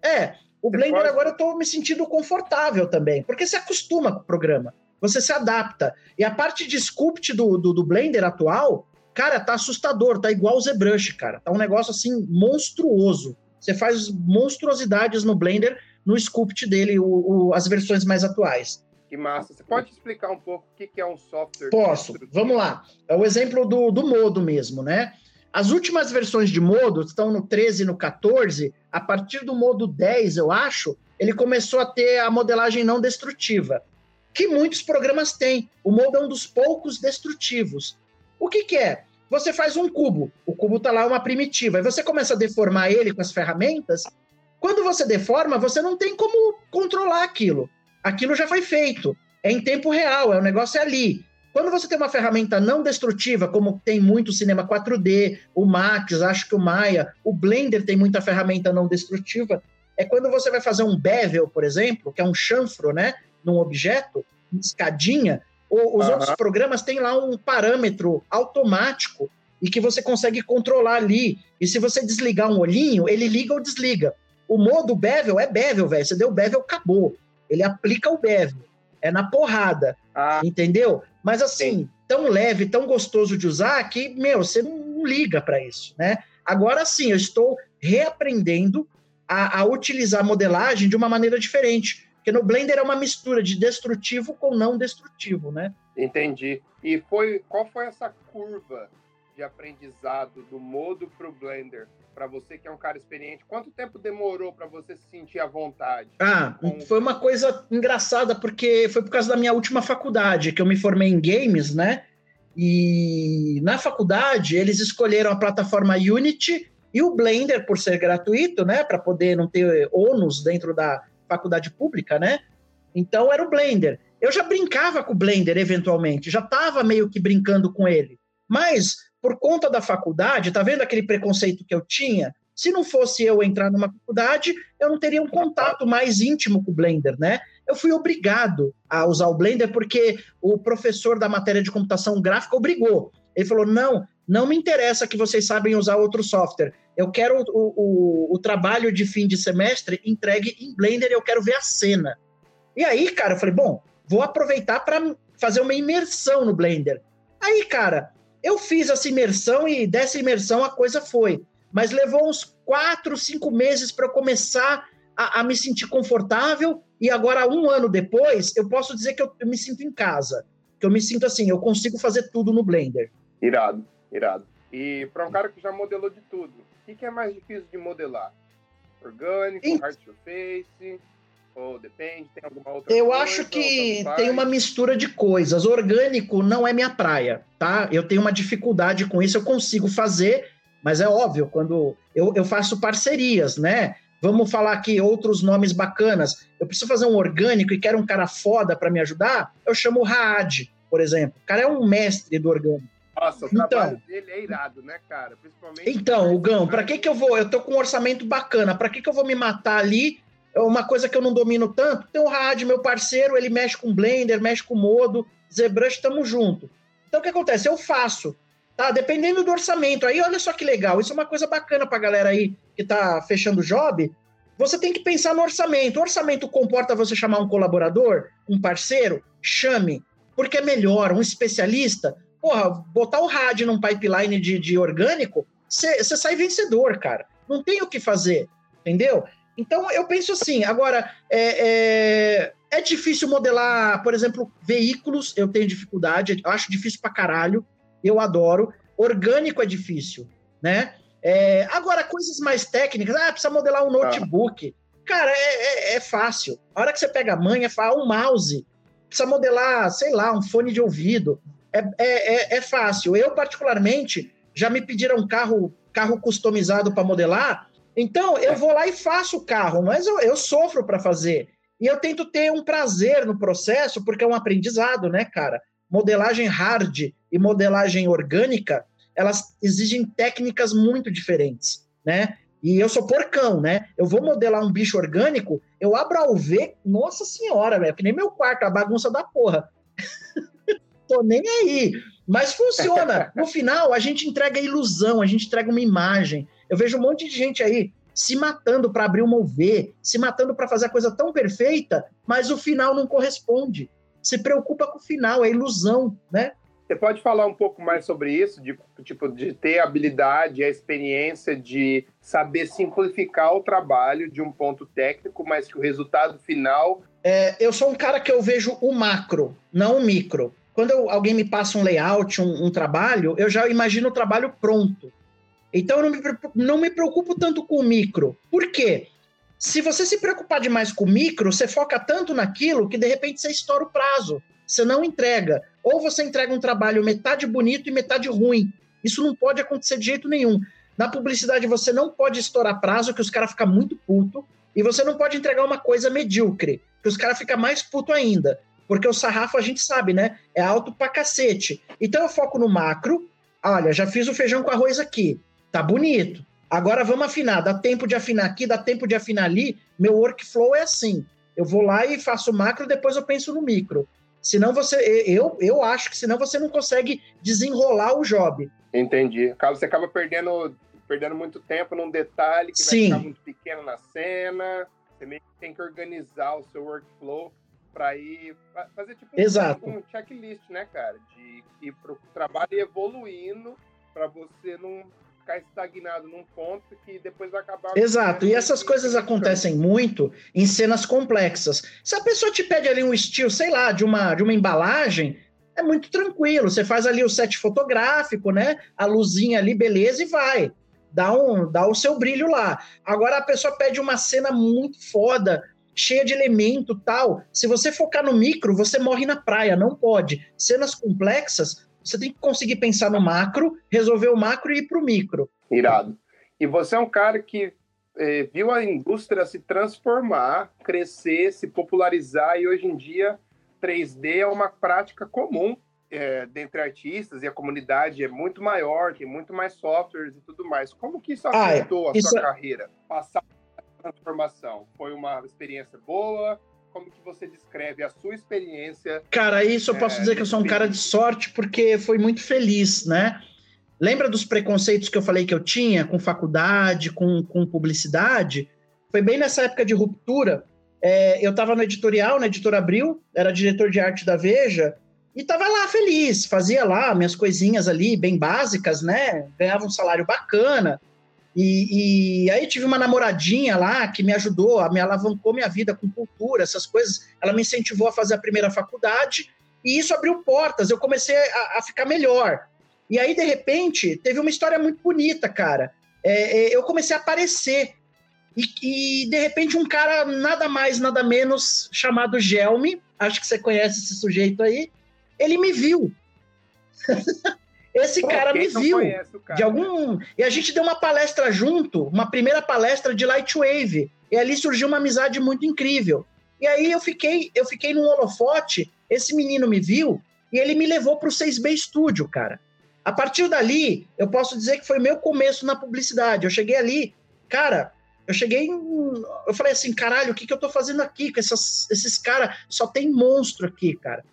S2: É, o você Blender pode... agora eu tô me sentindo confortável também, porque se acostuma com o programa, você se adapta. E a parte de sculpt do, do, do Blender atual, cara, tá assustador, tá igual o ZBrush, cara. Tá um negócio assim monstruoso. Você faz monstruosidades no Blender, no sculpt dele, o, o, as versões mais atuais.
S1: Que massa. Você pode explicar um pouco o que é um software?
S2: Posso. Vamos lá. É o exemplo do, do modo mesmo, né? As últimas versões de modo estão no 13 e no 14. A partir do modo 10, eu acho, ele começou a ter a modelagem não destrutiva, que muitos programas têm. O modo é um dos poucos destrutivos. O que, que é? Você faz um cubo, o cubo está lá uma primitiva, e você começa a deformar ele com as ferramentas. Quando você deforma, você não tem como controlar aquilo aquilo já foi feito. É em tempo real, é o negócio é ali. Quando você tem uma ferramenta não destrutiva, como tem muito cinema 4D, o Max, acho que o Maya, o Blender tem muita ferramenta não destrutiva, é quando você vai fazer um bevel, por exemplo, que é um chanfro, né, num objeto, uma escadinha, ou, os uhum. outros programas têm lá um parâmetro automático e que você consegue controlar ali. E se você desligar um olhinho, ele liga ou desliga. O modo bevel é bevel, velho. Você deu bevel, acabou. Ele aplica o bevel. É na porrada. Ah. Entendeu? Mas assim, Sim. tão leve, tão gostoso de usar que, meu, você não liga para isso, né? Agora sim, eu estou reaprendendo a, a, utilizar a modelagem de uma maneira diferente. Porque no Blender é uma mistura de destrutivo com não destrutivo, né?
S1: Entendi. E foi qual foi essa curva de aprendizado do modo para o Blender? para você que é um cara experiente, quanto tempo demorou para você se sentir à vontade?
S2: Ah, com... foi uma coisa engraçada, porque foi por causa da minha última faculdade, que eu me formei em games, né? E na faculdade eles escolheram a plataforma Unity e o Blender, por ser gratuito, né? Para poder não ter ônus dentro da faculdade pública, né? Então era o Blender. Eu já brincava com o Blender eventualmente, já estava meio que brincando com ele. Mas por conta da faculdade, tá vendo aquele preconceito que eu tinha? Se não fosse eu entrar numa faculdade, eu não teria um contato mais íntimo com o Blender, né? Eu fui obrigado a usar o Blender porque o professor da matéria de computação gráfica obrigou. Ele falou: não, não me interessa que vocês sabem usar outro software. Eu quero o, o, o trabalho de fim de semestre entregue em Blender, eu quero ver a cena. E aí, cara, eu falei, bom, vou aproveitar para fazer uma imersão no Blender. Aí, cara, eu fiz essa imersão e dessa imersão a coisa foi. Mas levou uns quatro, cinco meses para eu começar a, a, me sentir confortável. E agora, um ano depois, eu posso dizer que eu, eu me sinto em casa. Que eu me sinto assim, eu consigo fazer tudo no Blender.
S1: Irado, irado. E para um cara que já modelou de tudo, o que, que é mais difícil de modelar? Orgânico, e... hard surface, ou depende, tem alguma outra
S2: Eu
S1: coisa,
S2: acho que tem uma mistura de coisas. Orgânico não é minha praia, tá? Eu tenho uma dificuldade com isso, eu consigo fazer, mas é óbvio, quando eu, eu faço parcerias, né? Vamos falar aqui outros nomes bacanas. Eu preciso fazer um orgânico e quero um cara foda para me ajudar, eu chamo o Raad, por exemplo. O cara é um mestre do orgânico.
S1: Nossa, o então, trabalho dele é irado, né, cara? Principalmente.
S2: Então, o Gão, para que que eu vou? Eu tô com um orçamento bacana, para que que eu vou me matar ali? É uma coisa que eu não domino tanto, tem o Raad, meu parceiro, ele mexe com Blender, mexe com Modo, ZBrush, tamo junto. Então o que acontece? Eu faço, tá? Dependendo do orçamento. Aí olha só que legal, isso é uma coisa bacana pra galera aí que tá fechando o job. Você tem que pensar no orçamento. O orçamento comporta você chamar um colaborador, um parceiro? Chame, porque é melhor, um especialista porra, botar o rádio num pipeline de, de orgânico, você sai vencedor, cara. Não tem o que fazer, entendeu? Então eu penso assim, agora é, é, é, difícil modelar, por exemplo, veículos, eu tenho dificuldade, eu acho difícil pra caralho, eu adoro. Orgânico é difícil, né? É, agora, coisas mais técnicas, ah, precisa modelar um notebook. Cara, é, é, é, fácil. A hora que você pega a mãe, é um mouse. Precisa modelar, sei lá, um fone de ouvido é, é, fácil. Eu, particularmente, já me pediram carro, carro customizado para modelar, então eu vou lá e faço o carro, mas eu, eu sofro para fazer. E eu tento ter um prazer no processo, porque é um aprendizado, né, cara? Modelagem hard e modelagem orgânica, elas exigem técnicas muito diferentes, né? E eu sou porcão, né? Eu vou modelar um bicho orgânico, eu abro a UV, nossa senhora, velho, que nem meu quarto, a bagunça da porra. tô nem aí. Mas funciona. No final, a gente entrega ilusão, a gente entrega uma imagem. Eu vejo um monte de gente aí se matando para abrir uma UV, se matando para fazer a coisa tão perfeita, mas o final não corresponde. Se preocupa com o final, é ilusão, né?
S1: Você pode falar um pouco mais sobre isso, de tipo de ter a habilidade, a experiência de saber simplificar o trabalho de um ponto técnico, mas que o resultado final.
S2: É, eu sou um cara que eu vejo o macro, não o micro quando eu, alguém me passa um layout, um, um, trabalho, eu já imagino o trabalho pronto. Então eu não me, não me preocupo tanto com o micro. Por quê? Se você se preocupar demais com o micro, você foca tanto naquilo que de repente você estoura o prazo. Você não entrega. Ou você entrega um trabalho metade bonito e metade ruim. Isso não pode acontecer de jeito nenhum. Na publicidade você não pode estourar prazo, que os caras ficam muito puto, e você não pode entregar uma coisa medíocre, que os caras ficam mais puto ainda. Porque o sarrafo a gente sabe, né? É alto pra cacete. Então eu foco no macro. Olha, já fiz o feijão com arroz aqui. Tá bonito. Agora vamos afinar. Dá tempo de afinar aqui, dá tempo de afinar ali. Meu workflow é assim. Eu vou lá e faço o macro, depois eu penso no micro. Senão você. Eu, eu acho que senão você não consegue desenrolar o job.
S1: Entendi. Você acaba perdendo, perdendo muito tempo num detalhe que Sim. vai ficar muito pequeno na cena. Você meio que tem que organizar o seu workflow para ir fazer tipo
S2: Exato.
S1: um checklist, né, cara? De ir pro trabalho e evoluindo para você não ficar estagnado num ponto que depois vai acabar.
S2: Exato, e essas coisas acontecem muito em cenas complexas. Se a pessoa te pede ali um estilo, sei lá, de uma, de uma embalagem, é muito tranquilo. Você faz ali o set fotográfico, né? A luzinha ali, beleza, e vai. Dá, um, dá o seu brilho lá. Agora a pessoa pede uma cena muito foda, cheia de elemento tal. Se você focar no micro, você morre na praia, não pode. Cenas complexas, você tem que conseguir pensar no macro, resolver o macro e ir para o micro.
S1: Irado. E você é um cara que eh, viu a indústria se transformar, crescer, se popularizar e hoje em dia 3D é uma prática comum. é, dentre artistas e a comunidade é muito maior, tem muito mais softwares e tudo mais. Como que isso ah, afetou ah, a sua é carreira? Passar a transformação? Foi uma experiência boa? Como que você descreve a sua experiência?
S2: Cara, isso eu posso é, dizer que eu sou um cara de sorte porque foi muito feliz, né? Lembra dos preconceitos que eu falei que eu tinha com faculdade, com, com publicidade? Foi bem nessa época de ruptura. É, eu estava no editorial, na Editora Abril, era diretor de arte da Veja, e estava lá feliz, fazia lá minhas coisinhas ali, bem básicas, né? Ganhava um salário bacana. E, e, aí tive uma namoradinha lá que me ajudou, me alavancou minha vida com cultura, essas coisas. Ela me incentivou a fazer a primeira faculdade e isso abriu portas. Eu comecei a, a ficar melhor. E aí, de repente, teve uma história muito bonita, cara. É, é, eu comecei a aparecer. E, e, de repente, um cara nada mais, nada menos, chamado Gelme, acho que você conhece esse sujeito aí, ele me viu. esse Pô, cara me viu. Cara, de algum. Né? E a gente deu uma palestra junto, uma primeira palestra de Lightwave. E ali surgiu uma amizade muito incrível. E aí eu fiquei, eu fiquei num holofote, esse menino me viu e ele me levou para o 6B Studio, cara. A partir dali, eu posso dizer que foi meu começo na publicidade. Eu cheguei ali, cara, eu cheguei, eu falei assim, caralho, o que, que eu tô fazendo aqui com essas, esses caras? Só tem monstro aqui, cara.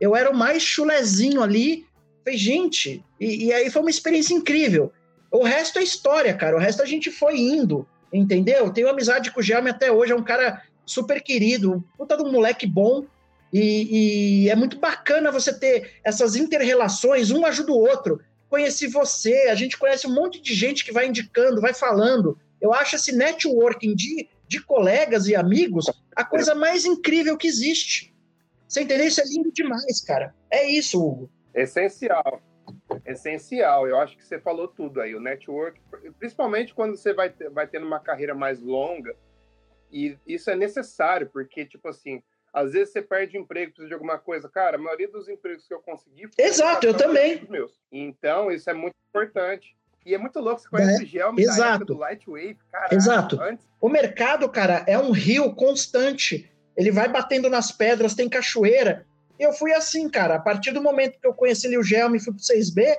S2: Eu era o mais chulezinho ali. Falei, gente, e, e aí foi uma experiência incrível. O resto é história, cara. O resto a gente foi indo, entendeu? Tenho amizade com o Gelme até hoje, é um cara super querido, puta de um moleque bom. E, e, é muito bacana você ter essas interrelações, um ajuda o outro. Conheci você, a gente conhece um monte de gente que vai indicando, vai falando. Eu acho esse networking de, de colegas e amigos a coisa mais incrível que existe. Você entendeu? Isso é lindo demais, cara. É isso, Hugo.
S1: Essencial. Essencial. Eu acho que você falou tudo aí. O network, principalmente quando você vai, ter, vai tendo uma carreira mais longa, e isso é necessário, porque, tipo assim, às vezes você perde emprego, precisa de alguma coisa. Cara, a maioria dos empregos que eu consegui.
S2: Exato, eu também.
S1: Meus. Então, isso é muito importante. E é muito louco, você conhece é, o Gelme
S2: exato.
S1: do Lightwave,
S2: cara. Exato. Antes... O mercado, cara, é um rio constante. Ele vai batendo nas pedras, tem cachoeira. E eu fui assim, cara. A partir do momento que eu conheci o Gelme e fui pro 6B,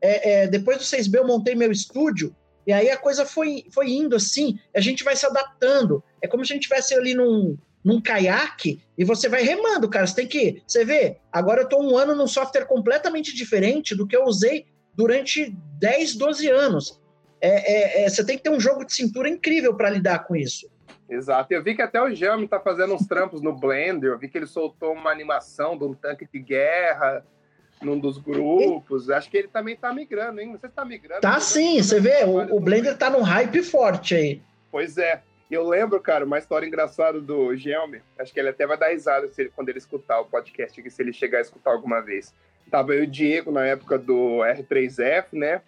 S2: é, é, depois do 6B eu montei meu estúdio. E aí a coisa foi, foi indo assim, a gente vai se adaptando. É como se a gente estivesse ali num, num caiaque e você vai remando, cara. Você tem que. Você vê, agora eu estou um ano num software completamente diferente do que eu usei durante 10, 12 anos. É, é, é, você tem que ter um jogo de cintura incrível para lidar com isso.
S1: Exato. Eu vi que até o Jami tá fazendo uns trampos no Blender. Eu vi que ele soltou uma animação de um tanque de guerra num dos grupos. Acho que ele também tá migrando, hein? Você tá migrando?
S2: Tá sim, você vê, o, o Blender tá num hype forte aí.
S1: Pois é. Eu lembro, cara, uma história engraçada do Gelme. Acho que ele até vai dar risada ele, quando ele escutar o podcast se ele chegar a escutar alguma vez. Tava eu e o Diego na época do R3F, né?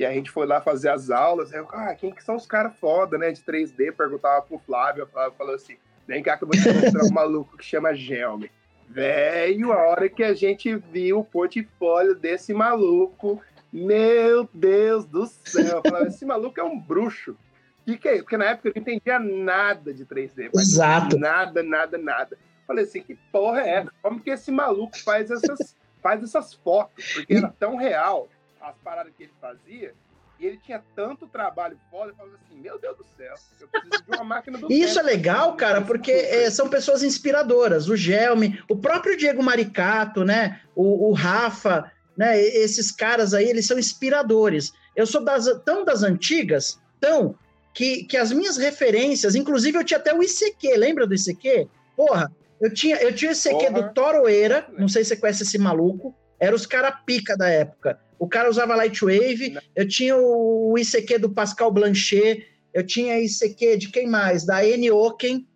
S1: E a gente foi lá fazer as aulas. Aí eu, ah, quem que são os caras foda, né? De 3D. Perguntava pro Flávio. O Flávio falou assim: vem cá que eu vou te mostrar um maluco que chama Gelme. Velho, a hora que a gente viu o portfólio desse maluco, meu Deus do céu. Eu falava, esse maluco é um bruxo. Que que é? Porque na época eu não entendia nada de 3D.
S2: Exato.
S1: Nada, nada, nada. Falei assim, que porra é essa? Como que esse maluco faz essas, faz essas fotos? Porque era tão real as paradas que ele fazia. E ele tinha tanto trabalho foda, eu falava assim, meu Deus do céu, eu preciso de uma máquina do
S2: Isso tempo, é legal, cara, porque é, são pessoas inspiradoras. O Gelme, o próprio Diego Maricato, né? O, o Rafa, né? Esses caras aí, eles são inspiradores. Eu sou das, tão das antigas, tão que, que as minhas referências, inclusive eu tinha até o ICQ, lembra do ICQ? Porra, eu tinha, eu tinha o ICQ Porra. do Toroeira, não sei se você conhece esse maluco, era os cara pica da época. O cara usava Lightwave, eu tinha o ICQ do Pascal Blanchet, eu tinha ICQ de quem mais? Da Anne Oken,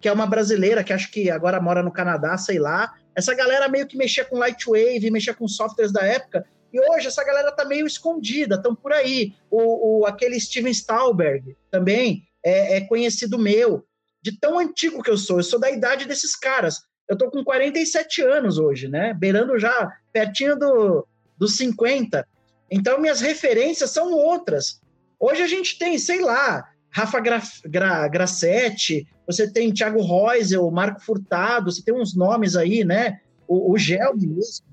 S2: que é uma brasileira que acho que agora mora no Canadá, sei lá. Essa galera meio que mexia com Lightwave, mexia com softwares da época, e hoje essa galera tá meio escondida, estão por aí. O, o, aquele Steven Stauberg também é, é, conhecido meu, de tão antigo que eu sou. Eu sou da idade desses caras. Eu tô com 47 anos hoje, né? Beirando já pertinho do, dos 50. Então minhas referências são outras. Hoje a gente tem, sei lá, Rafa Gra, Gra, Grassetti, você tem Thiago Reusel, Marco Furtado, você tem uns nomes aí, né? O, o Gel mesmo.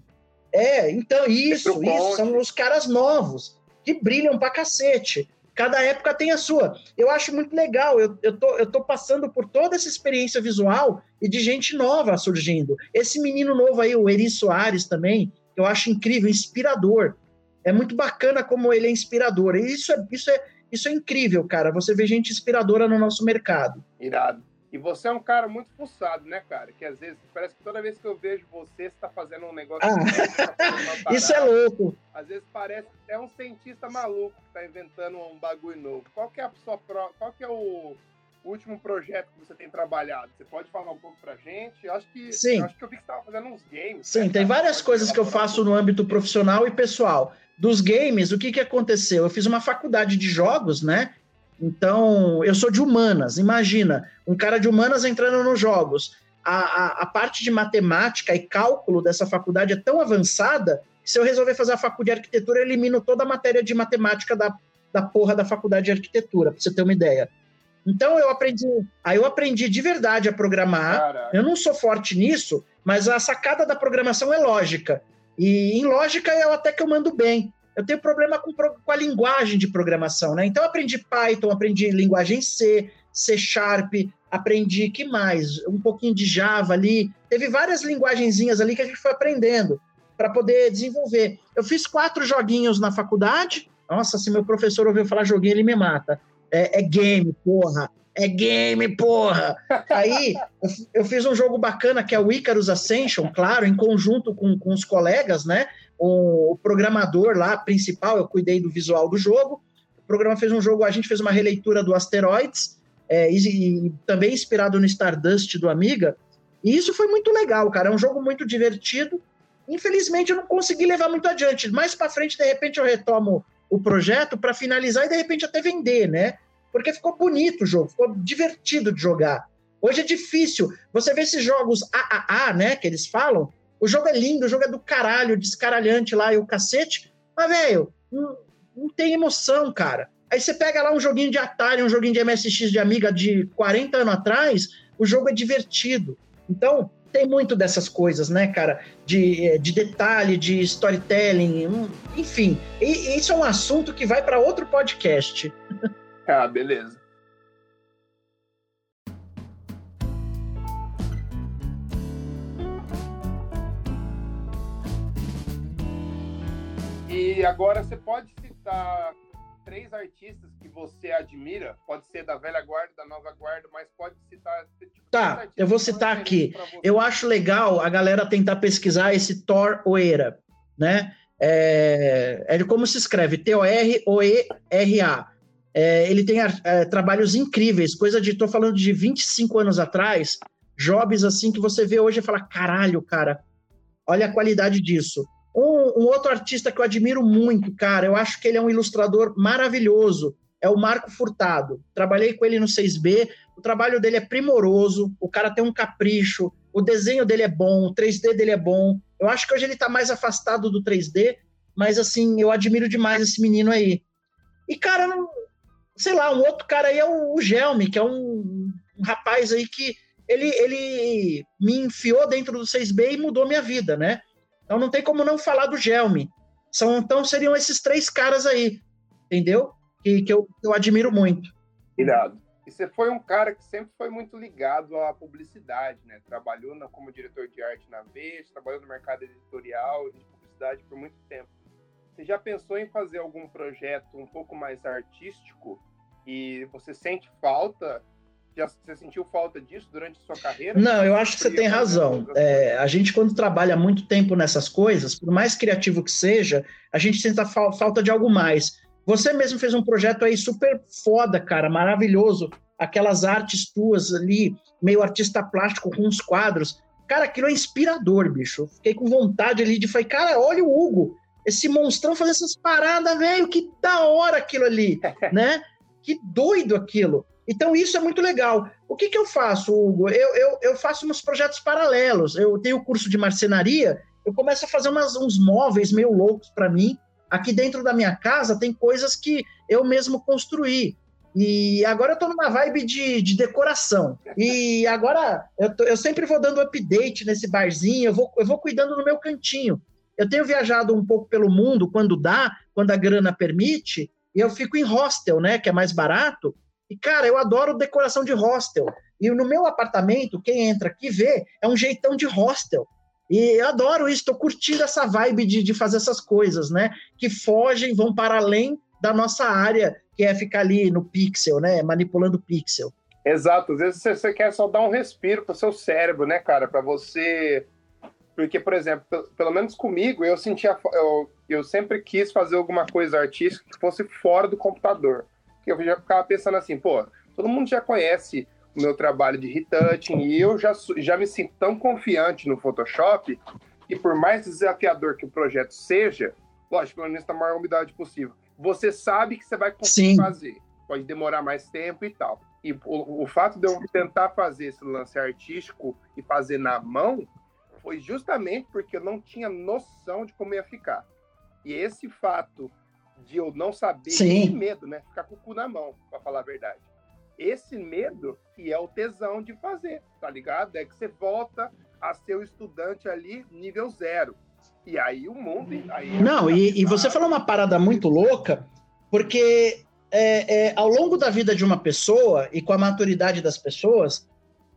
S2: É, então, isso, isso, são os caras novos, que brilham pra cacete. Cada época tem a sua. Eu acho muito legal, eu, eu, tô, eu tô passando por toda essa experiência visual e de gente nova surgindo. Esse menino novo aí, o Eri Soares também, eu acho incrível, inspirador. É muito bacana como ele é inspirador. E isso é, isso é, isso é incrível, cara. Você vê gente inspiradora no nosso mercado.
S1: Irado. E você é um cara muito fuçado, né, cara? Que às vezes, parece que toda vez que eu vejo você, você tá fazendo um negócio. Ah.
S2: Tá Isso é louco.
S1: Às vezes parece que é um cientista maluco que tá inventando um bagulho novo. Qual que é a sua pro... Qual que é o último projeto que você tem trabalhado? Você pode falar um pouco pra gente? Eu acho que,
S2: Sim.
S1: Eu acho que eu vi que você tava fazendo uns games.
S2: Sim, né? tem várias coisas que eu faço no âmbito profissional e pessoal. Dos games, o que, que aconteceu? Eu fiz uma faculdade de jogos, né? Então, eu sou de humanas. Imagina, um cara de humanas entrando nos jogos. A, a, a, parte de matemática e cálculo dessa faculdade é tão avançada que se eu resolver fazer a faculdade de arquitetura, eu elimino toda a matéria de matemática da, da porra da faculdade de arquitetura, para você ter uma ideia. Então eu aprendi, aí eu aprendi de verdade a programar. Caraca. Eu não sou forte nisso, mas a sacada da programação é lógica. E em lógica eu até que eu mando bem eu tenho problema com, com a linguagem de programação, né? Então eu aprendi Python, aprendi linguagem C, C Sharp, aprendi que mais? Um pouquinho de Java ali. Teve várias linguagenzinhas ali que a gente foi aprendendo para poder desenvolver. Eu fiz quatro joguinhos na faculdade. Nossa, se meu professor ouvir falar joguinho, ele me mata. É, é game, porra. É game, porra! Aí eu, fiz um jogo bacana que é o Icarus Ascension, claro, em conjunto com, com os colegas, né? o, programador lá principal, eu cuidei do visual do jogo. O programa fez um jogo, a gente fez uma releitura do Asteroids, é, e, e, também inspirado no Stardust do Amiga. E isso foi muito legal, cara. É um jogo muito divertido. Infelizmente, eu não consegui levar muito adiante. Mais para frente, de repente, eu retomo o projeto para finalizar e de repente até vender, né? Porque ficou bonito o jogo, ficou divertido de jogar. Hoje é difícil. Você vê esses jogos AAA, né, que eles falam, o jogo é lindo, o jogo é do caralho, descaralhante lá e o cacete. Mas, velho, não, não tem emoção, cara. Aí você pega lá um joguinho de Atari, um joguinho de MSX de Amiga de 40 anos atrás, o jogo é divertido. Então, tem muito dessas coisas, né, cara? De, eh, de detalhe, de storytelling, hum, enfim. E, isso é um assunto que vai para outro podcast.
S1: Ah, beleza. E agora você pode citar três artistas você admira, pode ser da velha guarda, da nova guarda, mas pode citar. Tipo,
S2: tá, eu vou citar aqui. Eu acho legal a galera tentar pesquisar esse Thor Oeira, né? É, é como se escreve, T-O-R-O-E-R-A. É, ele tem é, trabalhos incríveis, coisa de, tô falando de 25 anos atrás, jobs assim que você vê hoje e fala, caralho, cara, olha a qualidade disso. Um, um, outro artista que eu admiro muito, cara, eu acho que ele é um ilustrador maravilhoso, é o Marco Furtado. Trabalhei com ele no 6B, o trabalho dele é primoroso, o cara tem um capricho, o desenho dele é bom, o 3D dele é bom. Eu acho que hoje ele está mais afastado do 3D, mas assim, eu admiro demais esse menino aí. E, cara, não, sei lá, um outro cara aí é o, o Gelme, que é um, um rapaz aí que ele, ele me enfiou dentro do 6B e mudou minha vida, né? Então não tem como não falar do Gelme. São, então seriam esses três caras aí, entendeu? Que, que eu, eu admiro muito.
S1: Irado. E você foi um cara que sempre foi muito ligado à publicidade, né? Trabalhou na, como diretor de arte na Veja, trabalhou no mercado editorial e de publicidade por muito tempo. Você já pensou em fazer algum projeto um pouco mais artístico e você sente falta já você sentiu falta disso durante a sua carreira?
S2: Não, eu acho que você tem razão. É, a gente, quando trabalha muito tempo nessas coisas, por mais criativo que seja, a gente sente fa falta de algo mais. Você mesmo fez um projeto aí super foda, cara, maravilhoso. Aquelas artes tuas ali, meio artista plástico com uns quadros. Cara, aquilo é inspirador, bicho. Fiquei com vontade ali de falar, cara, olha o Hugo, esse monstrão fazendo essas paradas, velho, que da hora aquilo ali, né? Que doido aquilo. Então, isso é muito legal. O que, que eu faço, Hugo? Eu, eu, eu faço uns projetos paralelos. Eu tenho o curso de marcenaria, eu começo a fazer umas, uns móveis meio loucos para mim. Aqui dentro da minha casa tem coisas que eu mesmo construí. E agora eu estou numa vibe de, de decoração. E agora eu, tô, eu sempre vou dando update nesse barzinho, eu vou, eu vou cuidando no meu cantinho. Eu tenho viajado um pouco pelo mundo quando dá, quando a grana permite, e eu fico em hostel, né, que é mais barato. E cara, eu adoro decoração de hostel. E no meu apartamento, quem entra aqui vê, é um jeitão de hostel. E eu adoro isso, estou curtindo essa vibe de, de fazer essas coisas, né? Que fogem, vão para além da nossa área, que é ficar ali no pixel, né? Manipulando pixel.
S1: Exato, às vezes você quer só dar um respiro para o seu cérebro, né, cara? Para você. Porque, por exemplo, pelo menos comigo, eu sentia. Eu, eu sempre quis fazer alguma coisa artística que fosse fora do computador. Que eu já ficava pensando assim, pô, todo mundo já conhece o meu trabalho de retouching e eu já, já me sinto tão confiante no Photoshop e por mais desafiador que o projeto seja, lógico, pelo menos na maior umidade possível, você sabe que você vai conseguir Sim. fazer. Pode demorar mais tempo e tal. E o, o fato de eu tentar fazer esse lance artístico e fazer na mão foi justamente porque eu não tinha noção de como ia ficar. E esse fato de eu não saber,
S2: Sim.
S1: medo, né? Ficar com o cu na mão, para falar a verdade esse medo que é o tesão de fazer, tá ligado? É que você volta a ser o estudante ali nível zero. E aí o mundo. Aí
S2: é Não, e, e, você falou uma parada muito louca, porque é, é, ao longo da vida de uma pessoa e com a maturidade das pessoas,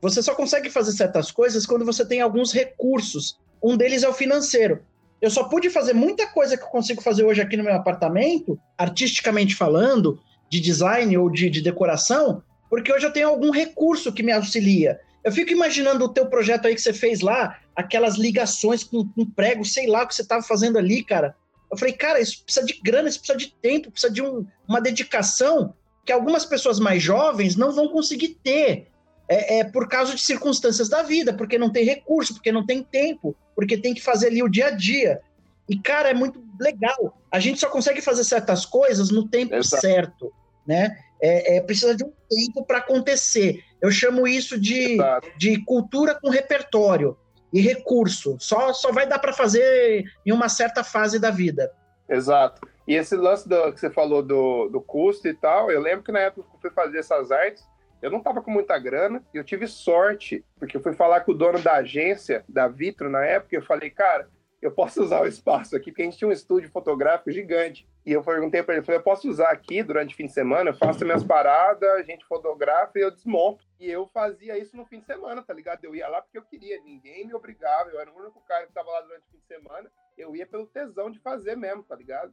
S2: você só consegue fazer certas coisas quando você tem alguns recursos. Um deles é o financeiro. Eu só pude fazer muita coisa que eu consigo fazer hoje aqui no meu apartamento, artisticamente falando, de design ou de, de decoração, porque hoje eu tenho algum recurso que me auxilia. Eu fico imaginando o teu projeto aí que você fez lá, aquelas ligações com, com prego, sei lá o que você estava fazendo ali, cara. Eu falei, cara, isso precisa de grana, isso precisa de tempo, precisa de um, uma dedicação que algumas pessoas mais jovens não vão conseguir ter. É, é, por causa de circunstâncias da vida, porque não tem recurso, porque não tem tempo, porque tem que fazer ali o dia a dia. E, cara, é muito legal. A gente só consegue fazer certas coisas no tempo Exato. certo, né? É, é, precisa de um tempo para acontecer. Eu chamo isso de, de cultura com repertório e recurso. Só, só vai dar para fazer em uma certa fase da vida.
S1: Exato. E esse lance do, que você falou do, do custo e tal, eu lembro que na época que eu fui fazer essas artes, eu não tava com muita grana e eu tive sorte, porque eu fui falar com o dono da agência, da Vitro, na época, e eu falei, cara, eu posso usar o espaço aqui, porque a gente tinha um estúdio fotográfico gigante. E eu perguntei para ele, falei, eu posso usar aqui durante o fim de semana? Eu faço minhas paradas, a gente fotografa e eu desmonto. E eu fazia isso no fim de semana, tá ligado? Eu ia lá porque eu queria, ninguém me obrigava, eu era o único cara que tava lá durante o fim de semana. Eu ia pelo tesão de fazer mesmo, tá ligado?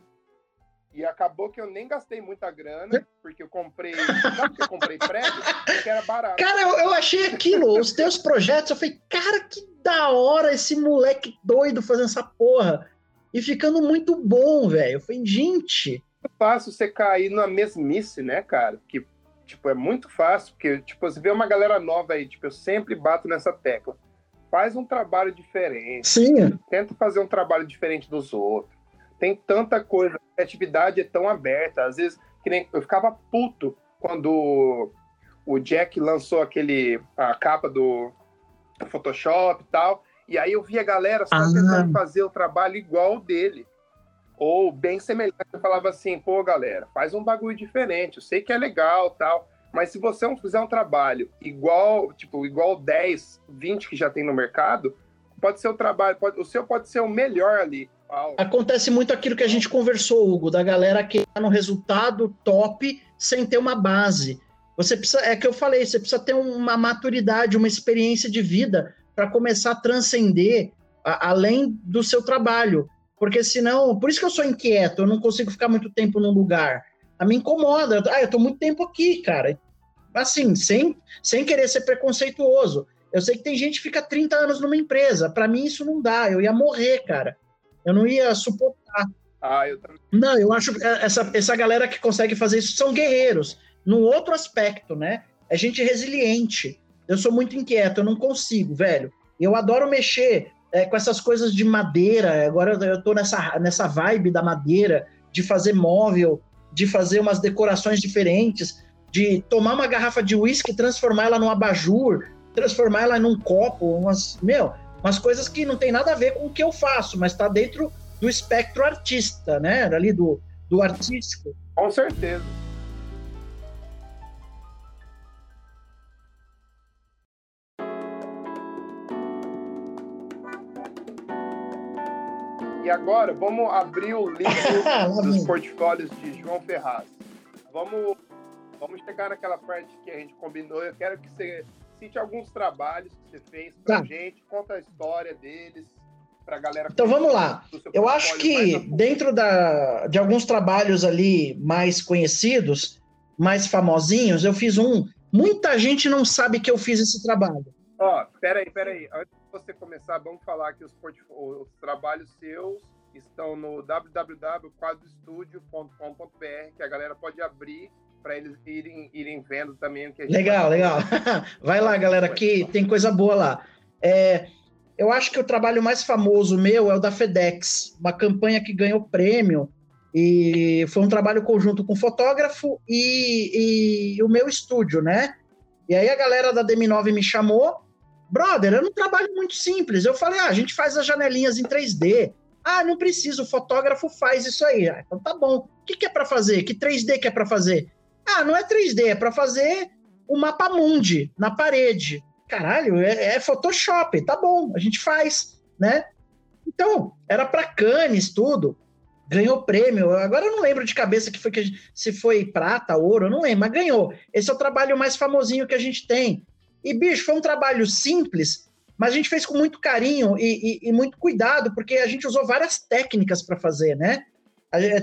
S1: E acabou que eu nem gastei muita grana, porque eu comprei. Sabe que eu comprei prédio? Porque era barato.
S2: Cara, eu, eu achei aquilo, os teus projetos, eu falei, cara, que da hora esse moleque doido fazendo essa porra. E ficando muito bom, velho. Eu falei, gente.
S1: É fácil você cair na mesmice, né, cara? Que, tipo, é muito fácil, porque, tipo, você vê uma galera nova aí, tipo, eu sempre bato nessa tecla. Faz um trabalho diferente.
S2: Sim.
S1: Tenta fazer um trabalho diferente dos outros tem tanta coisa, a atividade é tão aberta, às vezes, que nem eu ficava puto quando o Jack lançou aquele a capa do Photoshop e tal, e aí eu via a galera só ah. tentando fazer o trabalho igual dele. Ou bem semelhante, eu falava assim, pô, galera, faz um bagulho diferente, eu sei que é legal, tal, mas se você não fizer um trabalho igual, tipo, igual 10, 20 que já tem no mercado, pode ser o trabalho, pode, o seu pode ser o melhor ali.
S2: Acontece muito aquilo que a gente conversou, Hugo, da galera que tá no resultado top sem ter uma base. Você precisa, é que eu falei, você precisa ter uma maturidade, uma experiência de vida para começar a transcender a, além do seu trabalho. Porque senão, por isso que eu sou inquieto, eu não consigo ficar muito tempo num lugar. A me incomoda. Ah, eu tô muito tempo aqui, cara. Assim, sem, sem querer ser preconceituoso. Eu sei que tem gente que fica 30 anos numa empresa. Para mim, isso não dá. Eu ia morrer, cara. Eu não ia suportar.
S1: Ah, eu também.
S2: Não, eu acho que essa, essa galera que consegue fazer isso são guerreiros. Num outro aspecto, né? É gente resiliente. Eu sou muito inquieto, eu não consigo, velho. Eu adoro mexer é, com essas coisas de madeira. Agora eu tô nessa, nessa vibe da madeira, de fazer móvel, de fazer umas decorações diferentes, de tomar uma garrafa de uísque, transformar ela num abajur, transformar ela num copo, umas. Meu, umas coisas que não tem nada a ver com o que eu faço, mas está dentro do espectro artista, né? Ali do, do artístico.
S1: Com certeza. E agora, vamos abrir o livro dos portfólios de João Ferraz. Vamos, vamos chegar naquela parte que a gente combinou. Eu quero que você cite alguns trabalhos que você fez pra tá. gente, conta a história deles, para a galera.
S2: Então vamos lá. Eu acho que dentro da, de alguns trabalhos ali mais conhecidos, mais famosinhos, eu fiz um. Muita gente não sabe que eu fiz esse trabalho.
S1: Ó, oh, peraí, peraí. Antes de você começar, vamos falar que os, os trabalhos seus estão no www.quadrostudio.com.br, que a galera pode abrir para eles irem, irem vendo também o que a gente
S2: Legal, legal. Vai lá, galera, que tem coisa boa lá. É, eu acho que o trabalho mais famoso meu é o da FedEx, uma campanha que ganhou prêmio e foi um trabalho conjunto com o fotógrafo e, e o meu estúdio, né? E aí a galera da DM9 me chamou Brother, era um trabalho muito simples. Eu falei, ah, a gente faz as janelinhas em 3D. Ah, não precisa, o fotógrafo faz isso aí. Ah, então tá bom. O que, que é para fazer? Que 3D que é para fazer? Ah, não é 3D, é para fazer o mapa mundi na parede. Caralho, é, é, Photoshop, tá bom, a gente faz, né? Então, era para Cannes tudo. Ganhou prêmio. Agora eu não lembro de cabeça que foi que gente, se foi prata, ouro, eu não lembro, mas ganhou. Esse é o trabalho mais famosinho que a gente tem. E, bicho, foi um trabalho simples, mas a gente fez com muito carinho e, e, e muito cuidado, porque a gente usou várias técnicas para fazer, né?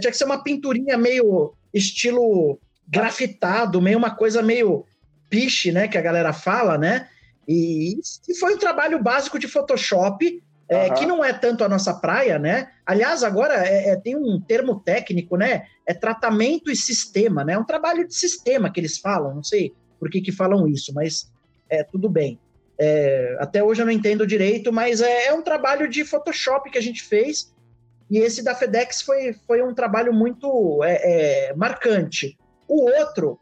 S2: Tinha que ser uma pinturinha meio estilo grafitado, meio uma coisa meio piche, né? Que a galera fala, né? E, e foi um trabalho básico de Photoshop, é, uhum. que não é tanto a nossa praia, né? Aliás, agora é, é, tem um termo técnico, né? É tratamento e sistema, né? É um trabalho de sistema que eles falam, não sei por que, que falam isso, mas é, tudo bem. É, até hoje eu não entendo direito, mas é, é, um trabalho de Photoshop que a gente fez. E esse da FedEx foi, foi um trabalho muito é, marcante. O outro,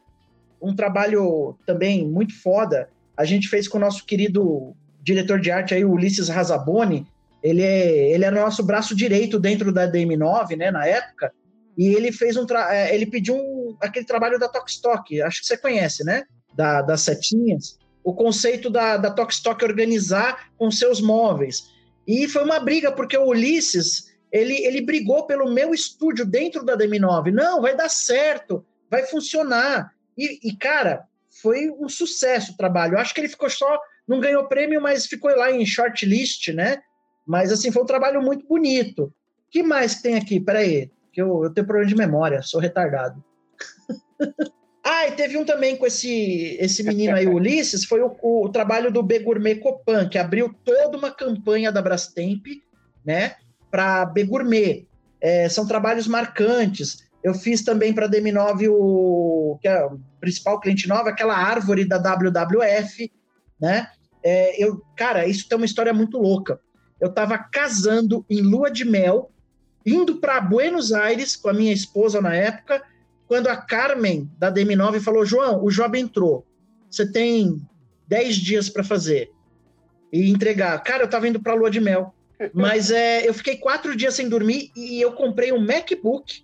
S2: um trabalho também muito foda, a gente fez com o nosso querido diretor de arte aí, Ulisses Razaboni. Ele é, ele é nosso braço direito dentro da DM9, né, na época. E ele fez um, é, ele pediu um, aquele trabalho da Tokstok, acho que você conhece, né? Da, das setinhas o conceito da, da Tokstok organizar com seus móveis. E foi uma briga, porque o Ulisses, ele, ele brigou pelo meu estúdio dentro da DM9. Não, vai dar certo, vai funcionar. E, e, cara, foi um sucesso o trabalho. Eu acho que ele ficou só, não ganhou prêmio, mas ficou lá em shortlist, né? Mas, assim, foi um trabalho muito bonito. O que mais tem aqui? Peraí, que eu, eu tenho problema de memória, sou retardado. Ah, e teve um também com esse, esse menino aí, Ulisses, foi o, o trabalho do B Gourmet Copan, que abriu toda uma campanha da Brastemp, né, para B Gourmet. É, são trabalhos marcantes. Eu fiz também para a DM9 o que é o principal cliente novo, aquela árvore da WWF, né? É, eu, cara, isso tem uma história muito louca. Eu estava casando em lua de mel, indo para Buenos Aires com a minha esposa na época, quando a Carmen, da DM9, falou: João, o job entrou. Você tem 10 dias para fazer e entregar. Cara, eu tava indo pra lua de mel. Mas é, eu fiquei quatro dias sem dormir e eu comprei um MacBook,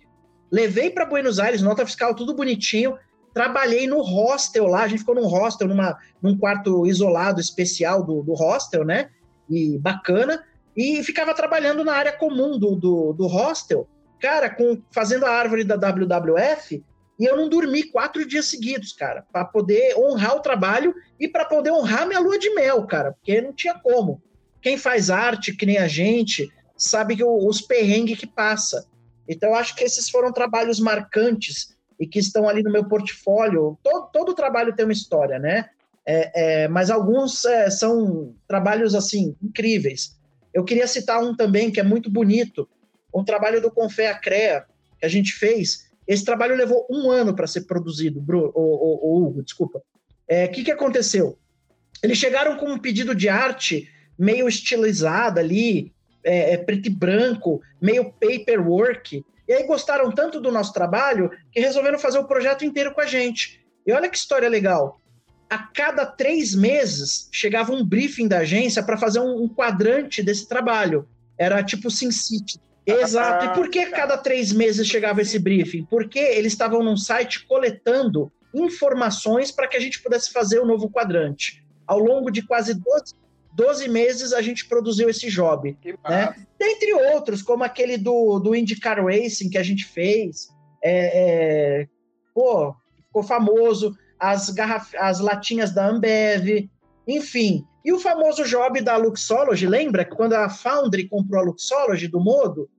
S2: levei para Buenos Aires, nota fiscal, tudo bonitinho. Trabalhei no hostel lá, a gente ficou num hostel, numa, num quarto isolado especial do, do hostel, né? E bacana. E ficava trabalhando na área comum do, do, do hostel cara, com, fazendo a árvore da WWF, e eu não dormi quatro dias seguidos, cara, para poder honrar o trabalho e para poder honrar minha lua de mel, cara, porque não tinha como. Quem faz arte, que nem a gente, sabe que os perrengues que passa. Então, eu acho que esses foram trabalhos marcantes e que estão ali no meu portfólio. Todo, todo trabalho tem uma história, né? É, é, mas alguns é, são trabalhos assim incríveis. Eu queria citar um também que é muito bonito, um trabalho do Confé Acrea que a gente fez. Esse trabalho levou um ano para ser produzido, Bruno, ou, Hugo, desculpa. O é, que, que aconteceu? Eles chegaram com um pedido de arte meio estilizada ali, é, é, preto e branco, meio paperwork. E aí gostaram tanto do nosso trabalho que resolveram fazer o projeto inteiro com a gente. E olha que história legal. A cada três meses chegava um briefing da agência para fazer um, quadrante desse trabalho. Era tipo SimCity. Exato. E por que cada três meses chegava esse briefing? Porque eles estavam num site coletando informações para que a gente pudesse fazer o novo quadrante. Ao longo de quase 12, 12 meses a gente produziu esse job. Né? Dentre outros, como aquele do, do IndyCar Racing que a gente fez. É, é, pô, ficou famoso. As, garraf as latinhas da Ambev, enfim. E o famoso job da Luxology, lembra que quando a Foundry comprou a Luxology do Modo,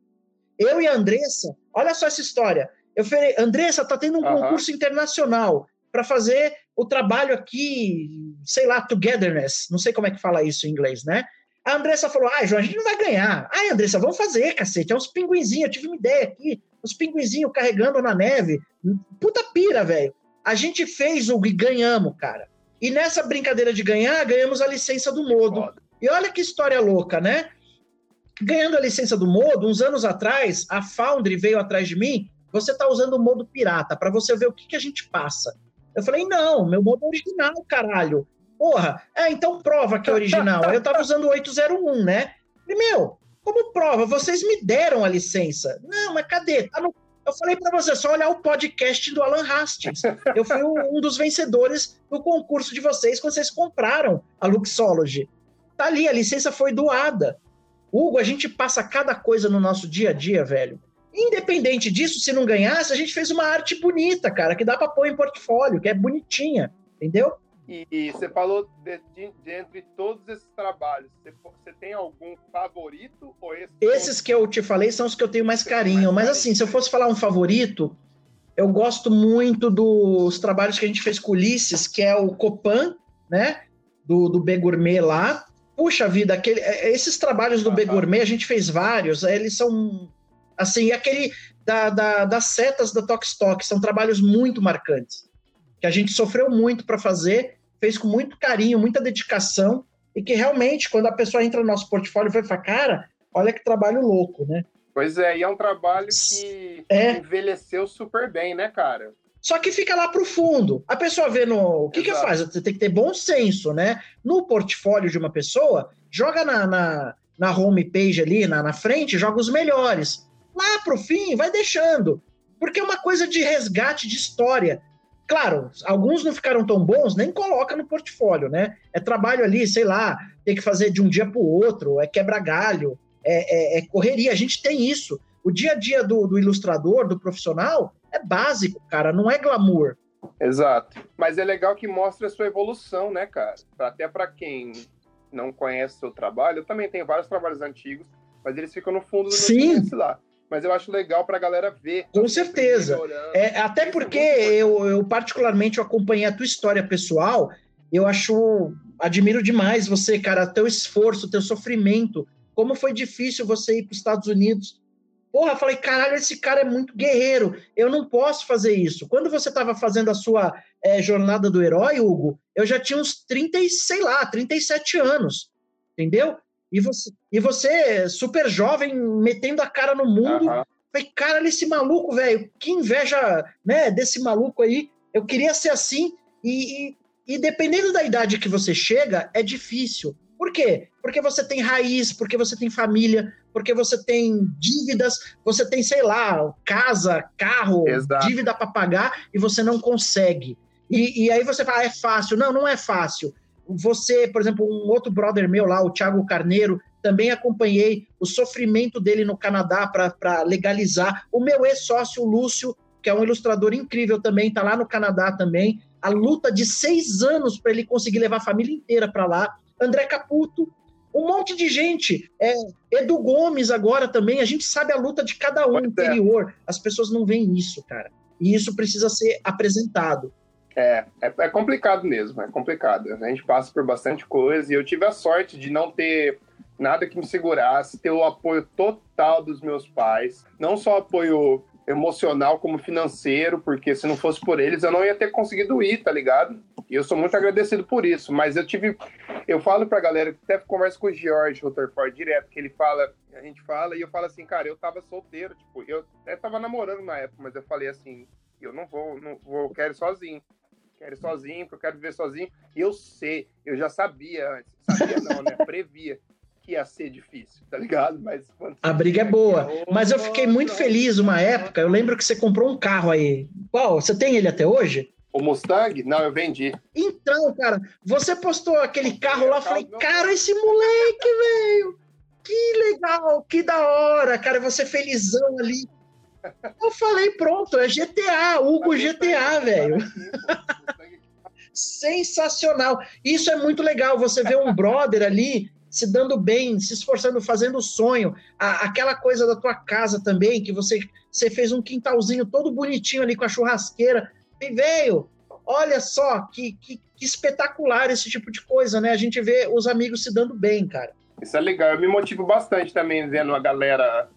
S2: eu e a Andressa, olha só essa história. Eu falei, Andressa, tá tendo um uhum. concurso internacional para fazer o trabalho aqui, sei lá, togetherness, não sei como é que fala isso em inglês, né? A Andressa falou: ai, João, a gente não vai ganhar. Ai, Andressa, vamos fazer, cacete. É uns pinguinzinhos, eu tive uma ideia aqui, uns pinguinzinhos carregando na neve. Puta pira, velho. A gente fez o e ganhamos, cara. E nessa brincadeira de ganhar, ganhamos a licença do modo. E olha que história louca, né? Ganhando a licença do modo, uns anos atrás, a Foundry veio atrás de mim. Você tá usando o modo pirata para você ver o que, que a gente passa. Eu falei, não, meu modo é original, caralho. Porra, é, então prova que é original. Eu tava usando o 801, né? E, meu, como prova? Vocês me deram a licença. Não, mas cadê? Tá no... Eu falei para você, só olhar o podcast do Alan Hastings. Eu fui um dos vencedores do concurso de vocês quando vocês compraram a Luxology. Tá ali, a licença foi doada. Hugo, a gente passa cada coisa no nosso dia a dia, velho. Independente disso, se não ganhasse, a gente fez uma arte bonita, cara, que dá para pôr em portfólio, que é bonitinha, entendeu?
S1: E, e você falou de, de, de, entre todos esses trabalhos, você, você, tem algum favorito ou esse
S2: Esses que eu te falei são os que eu tenho mais carinho, mais mas carinho. assim, se eu fosse falar um favorito, eu gosto muito dos trabalhos que a gente fez com Ulisses, que é o Copan, né, do, do B Gourmet lá. Puxa vida, aquele, é, esses trabalhos do ah, B Gourmet, a gente fez vários, eles são Assim, e aquele da, da, das setas da Tokstok, são trabalhos muito marcantes, que a gente sofreu muito para fazer, fez com muito carinho, muita dedicação, e que realmente, quando a pessoa entra no nosso portfólio, vai falar, cara, olha que trabalho louco, né?
S1: Pois é, e é um trabalho que é. envelheceu super bem, né, cara?
S2: Só que fica lá para o fundo. A pessoa vê no. O que, que faz? Você tem que ter bom senso, né? No portfólio de uma pessoa, joga na, na, na homepage ali, na, na frente, joga os melhores lá pro fim, vai deixando. Porque é uma coisa de resgate de história. Claro, alguns não ficaram tão bons, nem coloca no portfólio, né? É trabalho ali, sei lá, tem que fazer de um dia para o outro, é quebra-galho, é, é, é, correria. A gente tem isso. O dia a dia do, do ilustrador, do profissional, é básico, cara, não é glamour.
S1: Exato. Mas é legal que mostra a sua evolução, né, cara? Até para quem não conhece o seu trabalho, eu também tenho vários trabalhos antigos, mas eles ficam no fundo do
S2: Sim.
S1: lá mas eu acho legal para a galera ver.
S2: Com certeza. É, até porque eu, eu, particularmente, eu acompanhei a tua história pessoal, eu acho, admiro demais você, cara, teu esforço, teu sofrimento, como foi difícil você ir para os Estados Unidos. Porra, falei, caralho, esse cara é muito guerreiro, eu não posso fazer isso. Quando você estava fazendo a sua é, jornada do herói, Hugo, eu já tinha uns 30, sei lá, 37 anos, entendeu? E você, e você super jovem, metendo a cara no mundo. Uhum. Falei, cara, esse maluco, velho, que inveja né, desse maluco aí. Eu queria ser assim. E, e, e dependendo da idade que você chega, é difícil. Por quê? Porque você tem raiz, porque você tem família, porque você tem dívidas, você tem, sei lá, casa, carro, Exato. dívida para pagar e você não consegue. E, e aí você fala, ah, é fácil. Não, não é fácil. Você, por exemplo, um outro brother meu lá, o Thiago Carneiro, também acompanhei o sofrimento dele no Canadá para legalizar. O meu ex-sócio, Lúcio, que é um ilustrador incrível também, está lá no Canadá também. A luta de seis anos para ele conseguir levar a família inteira para lá. André Caputo, um monte de gente. É, Edu Gomes agora também. A gente sabe a luta de cada um no interior. As pessoas não veem isso, cara. E isso precisa ser apresentado.
S1: É, é, é, complicado mesmo, é complicado. A gente passa por bastante coisa e eu tive a sorte de não ter nada que me segurasse, ter o apoio total dos meus pais, não só apoio emocional como financeiro, porque se não fosse por eles eu não ia ter conseguido ir, tá ligado? E eu sou muito agradecido por isso, mas eu tive, eu falo pra galera, até converso com o George Rutherford direto, que ele fala, a gente fala e eu falo assim, cara, eu tava solteiro, tipo, eu até tava namorando na época, mas eu falei assim, eu não vou, não vou, eu quero sozinho quero ir sozinho, porque eu quero viver sozinho. E eu sei, eu já sabia antes, sabia não, né? Previa que ia ser difícil, tá ligado? Mas
S2: a briga é boa. Mas eu fiquei muito feliz uma época. Eu lembro que você comprou um carro aí. Qual? Você tem ele até hoje?
S1: O Mustang? Não, eu vendi.
S2: Então, cara, você postou aquele carro lá, falei, cara, esse moleque, velho, que legal, que da hora, cara, você felizão ali. Eu falei, pronto, é GTA, Hugo GTA, velho. Sensacional. Isso é muito legal, você vê um brother ali se dando bem, se esforçando, fazendo o sonho. A, aquela coisa da tua casa também, que você, você fez um quintalzinho todo bonitinho ali com a churrasqueira. E veio, olha só que, que, que, espetacular esse tipo de coisa, né? A gente vê os amigos se dando bem, cara.
S1: Isso é legal. Eu me motivo bastante também vendo a galera,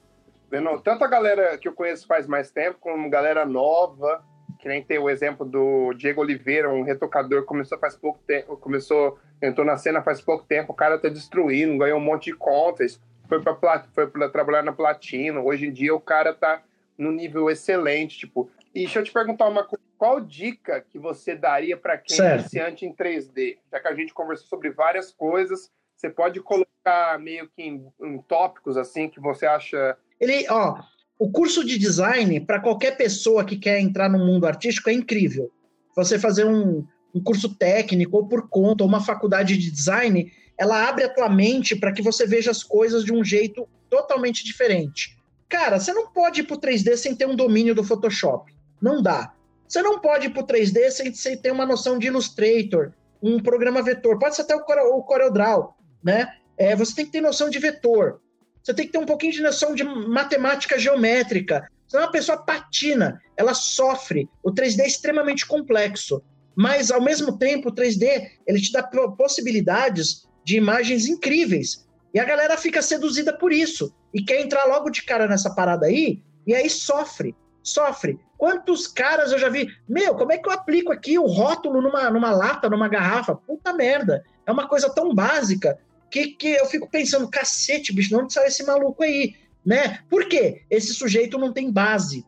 S1: vendo tanto a galera que eu conheço faz mais tempo, como galera nova. Que nem tem o exemplo do Diego Oliveira, um retocador, começou faz pouco tempo, começou entrou na cena faz pouco tempo, o cara tá destruindo, ganhou um monte de contas, foi para foi pra trabalhar na Platino. Hoje em dia o cara tá no nível excelente, tipo. E deixa eu te perguntar uma coisa, qual dica que você daria para quem certo. é iniciante em 3D? Já que a gente conversou sobre várias coisas, você pode colocar meio que em, em tópicos assim que você acha
S2: Ele, ó, o curso de design para qualquer pessoa que quer entrar no mundo artístico é incrível. Você fazer um, um curso técnico ou por conta, ou uma faculdade de design, ela abre a tua mente para que você veja as coisas de um jeito totalmente diferente. Cara, você não pode ir para o 3D sem ter um domínio do Photoshop. Não dá. Você não pode ir para o 3D sem, sem ter uma noção de Illustrator, um programa vetor. Pode ser até o, o CorelDRAW, né? É, você tem que ter noção de vetor. Você tem que ter um pouquinho de noção de matemática geométrica. Senão a pessoa patina, ela sofre. O 3D é extremamente complexo mas ao mesmo tempo o 3D ele te dá possibilidades de imagens incríveis. E a galera fica seduzida por isso e quer entrar logo de cara nessa parada aí e aí sofre, sofre. Quantos caras eu já vi? Meu, como é que eu aplico aqui o rótulo numa, numa lata, numa garrafa? Puta merda. É uma coisa tão básica que, que eu fico pensando, cacete, bicho, de onde saiu esse maluco aí? Né? Por quê? Esse sujeito não tem base.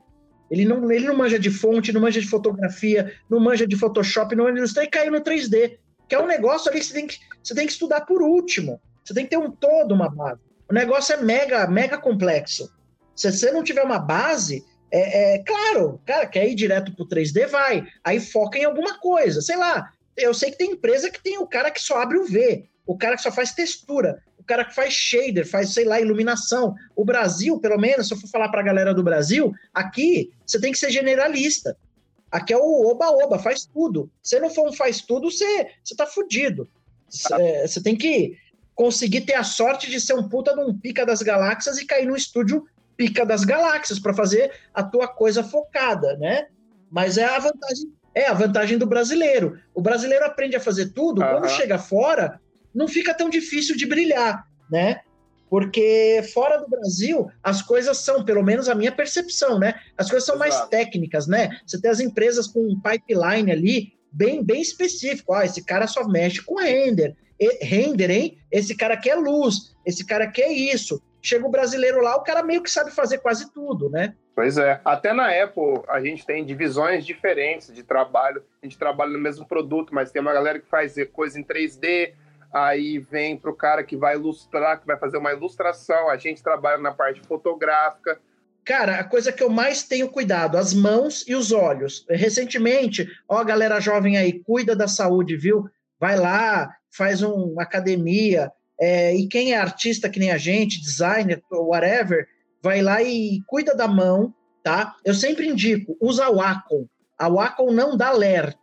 S2: Ele não, ele não manja de fonte, não manja de fotografia, não manja de Photoshop, não manja de e caiu no 3D. Que é um negócio ali que você tem que, você tem que estudar por último. Você tem que ter um todo, uma base. O negócio é mega, mega complexo. Se você não tiver uma base, é, é claro, cara, quer ir direto pro 3D, vai. Aí foca em alguma coisa. Sei lá, eu sei que tem empresa que tem o cara que só abre o V, o cara que só faz textura cara que faz shader, faz, sei lá, iluminação. O Brasil, pelo menos, se eu for falar para a galera do Brasil, aqui você tem que ser generalista. Aqui é o oba-oba, faz tudo. Se não for um faz tudo, você, você tá fudido. É, você tem que conseguir ter a sorte de ser um puta de um pica das galáxias e cair no estúdio pica das galáxias para fazer a tua coisa focada, né? Mas é a vantagem, é a vantagem do brasileiro. O brasileiro aprende a fazer tudo, uhum. quando chega fora, não fica tão difícil de brilhar, né? Porque fora do Brasil, as coisas são, pelo menos a minha percepção, né? As coisas são Exato. mais técnicas, né? Você tem as empresas com um pipeline ali bem, bem específico. Ah, esse cara só mexe com render. E, render, hein? Esse cara quer luz, esse cara quer isso. Chega o brasileiro lá, o cara meio que sabe fazer quase tudo, né?
S1: Pois é. Até na Apple, a gente tem divisões diferentes de trabalho. A gente trabalha no mesmo produto, mas tem uma galera que faz coisa em 3D, aí vem para o cara que vai ilustrar, que vai fazer uma ilustração, a gente trabalha na parte fotográfica.
S2: Cara, a coisa que eu mais tenho cuidado, as mãos e os olhos. Recentemente, ó, galera jovem aí, cuida da saúde, viu? Vai lá, faz uma academia, é, e quem é artista que nem a gente, designer, whatever, vai lá e cuida da mão, tá? Eu sempre indico, usa a Wacom. A Wacom não dá ler,